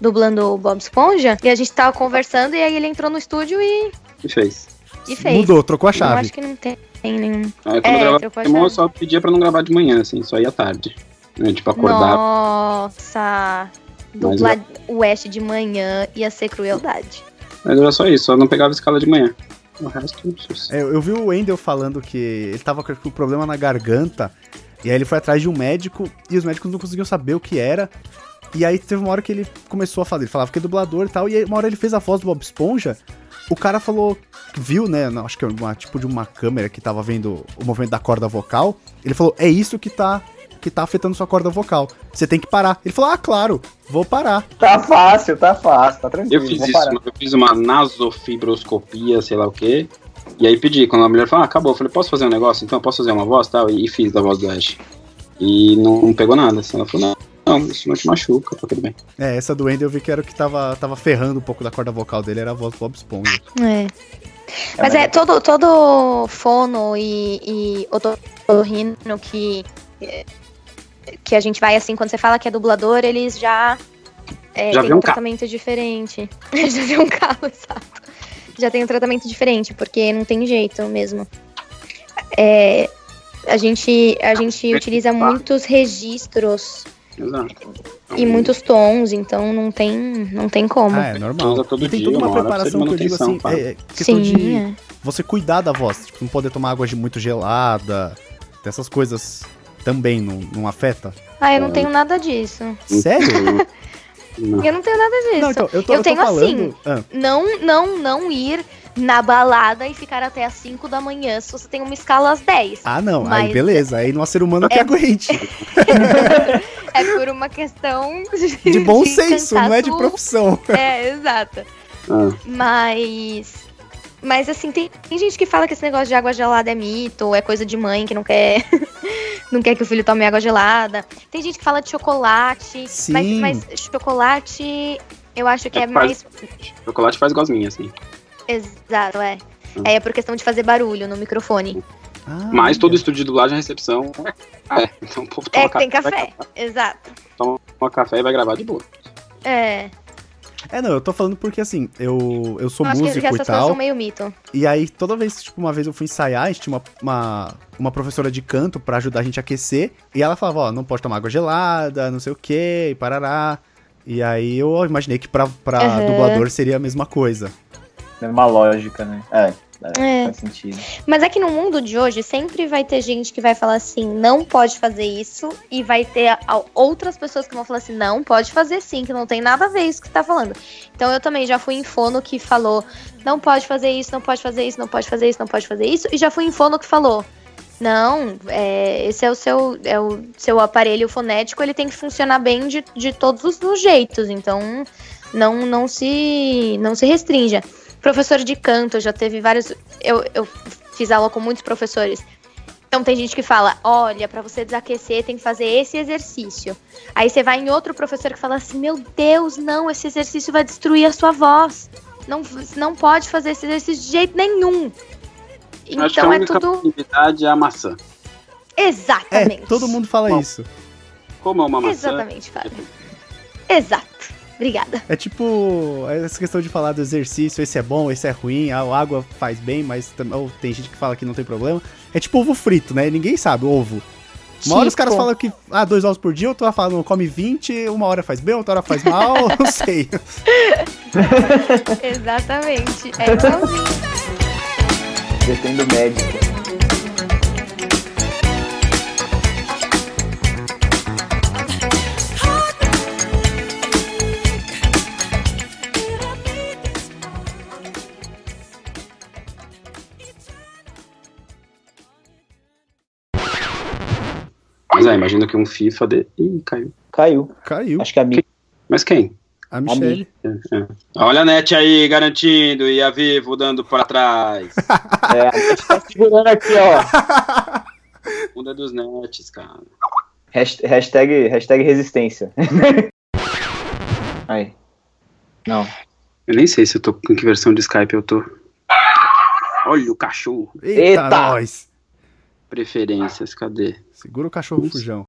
C: dublando o Bob Esponja. E a gente tava conversando e aí ele entrou no estúdio e.
B: E fez.
C: E fez.
A: Mudou, trocou a chave. Eu
C: acho que não tem nenhum.
B: Aí, quando é, eu gravava, eu só pedia pra não gravar de manhã, assim, só ia tarde. Né, tipo, acordar.
C: Nossa! Dublar Mas, o Ash de manhã ia ser crueldade.
B: Mas era só isso, só não pegava escala de manhã. O resto,
A: é, eu vi o Wendell falando que ele tava com problema na garganta. E aí ele foi atrás de um médico e os médicos não conseguiam saber o que era. E aí teve uma hora que ele começou a fazer, ele falava que é dublador e tal, e aí uma hora ele fez a voz do Bob Esponja. O cara falou, viu, né? Acho que é uma, tipo de uma câmera que tava vendo o movimento da corda vocal. Ele falou: é isso que tá que tá afetando sua corda vocal. Você tem que parar. Ele falou: Ah, claro, vou parar.
D: Tá fácil, tá fácil, tá tranquilo.
B: Eu fiz isso, parar. eu fiz uma nasofibroscopia, sei lá o quê. E aí pedi, quando a mulher falou, ah, acabou, eu falei, posso fazer um negócio? Então, posso fazer uma voz tal? E, e fiz da voz do Ash. E não, não, pegou nada, assim. Ela falou, não, não, isso não te machuca, tá tudo bem.
A: É, essa do Andy eu vi que era o que tava, tava ferrando um pouco da corda vocal dele, era a voz do Bob Esponja.
C: É. Mas é, todo, todo fono e, e otorrino que que a gente vai assim, quando você fala que é dublador, eles já, é, já tem um tratamento carro. diferente. [laughs] já vê um carro, [laughs] exato. Já tem um tratamento diferente, porque não tem jeito mesmo. É, a gente, a gente utiliza muitos registros Exato. E muitos tons, então não tem, não tem como.
A: Ah, é normal. E tem toda uma preparação que eu digo assim, é, é, questão Sim, de é. você cuidar da voz, tipo, não poder tomar água muito gelada, dessas coisas também não, não afeta?
C: Ah, eu não tenho nada disso.
A: Sério? [laughs]
C: eu não tenho nada disso. Não, então, eu, tô, eu, eu tenho falando... assim, ah. não, não, não ir na balada e ficar até as 5 da manhã se você tem uma escala às 10.
A: Ah, não. Mas... Aí beleza. Aí não há ser humano que é... aguente. [laughs]
C: é por uma questão
A: de, de bom de senso, não é de profissão.
C: É, exato. Ah. Mas mas assim, tem, tem, gente que fala que esse negócio de água gelada é mito, é coisa de mãe que não quer [laughs] não quer que o filho tome água gelada. Tem gente que fala de chocolate,
A: Sim.
C: Mas, mas chocolate eu acho que é, é mais.
B: Chocolate faz gosminha, assim.
C: Exato, é. Hum. É por questão de fazer barulho no microfone.
B: Ah, mas todo estúdio de dublagem, recepção é. Então o povo toma
C: é, café. tem café, exato.
B: Toma café e vai gravar de boa.
C: É.
A: É, não, eu tô falando porque assim, eu, eu sou eu músico que, que e tal. São
C: meio mito.
A: E aí, toda vez, tipo, uma vez eu fui ensaiar, a gente tinha uma, uma, uma professora de canto para ajudar a gente a aquecer. E ela falava, ó, não pode tomar água gelada, não sei o que, e parará. E aí eu imaginei que pra, pra uhum. dublador seria a mesma coisa.
D: Mesma lógica, né? É. É, é. Faz sentido.
C: Mas é que no mundo de hoje sempre vai ter gente que vai falar assim, não pode fazer isso, e vai ter outras pessoas que vão falar assim, não, pode fazer sim, que não tem nada a ver isso que você tá falando. Então eu também já fui em fono que falou, não pode fazer isso, não pode fazer isso, não pode fazer isso, não pode fazer isso, e já fui em fono que falou, Não, é, esse é o seu é o seu aparelho fonético, ele tem que funcionar bem de, de todos os jeitos, então não não se não se restrinja. Professor de canto, já teve vários eu, eu fiz aula com muitos professores. Então tem gente que fala, olha, para você desaquecer tem que fazer esse exercício. Aí você vai em outro professor que fala assim, meu Deus, não, esse exercício vai destruir a sua voz. Não, não pode fazer esse exercício de jeito nenhum.
B: Então Acho que a é única é tudo. é a maçã.
C: Exatamente.
A: É, todo mundo fala Bom, isso.
B: Como é uma maçã?
C: Exatamente, Fábio. Exato. Obrigada.
A: É tipo essa questão de falar do exercício, esse é bom, esse é ruim, a água faz bem, mas ou tem gente que fala que não tem problema. É tipo ovo frito, né? Ninguém sabe, ovo. Uma hora os caras tipo. falam que, ah, dois ovos por dia, outro falando, come 20, uma hora faz bem, outra hora faz mal, [laughs] não sei. [laughs]
C: Exatamente. É igualzinho.
D: Depende do médico.
B: Mas é, imagina que um FIFA de. Ih, caiu.
D: Caiu.
A: Caiu.
D: Acho que a minha.
B: Mas quem?
A: A Michelle.
B: É, é. Olha a net aí garantindo e a Vivo dando para trás. [laughs]
D: é, a net tá segurando aqui, ó. [laughs]
B: Muda dos nets, cara.
D: Hashtag, hashtag resistência. aí. Não.
B: Eu nem sei se eu tô com que versão de Skype eu tô. Olha o cachorro.
A: Eita, Eita. nós.
B: Preferências, cadê?
A: Segura o cachorro fujão.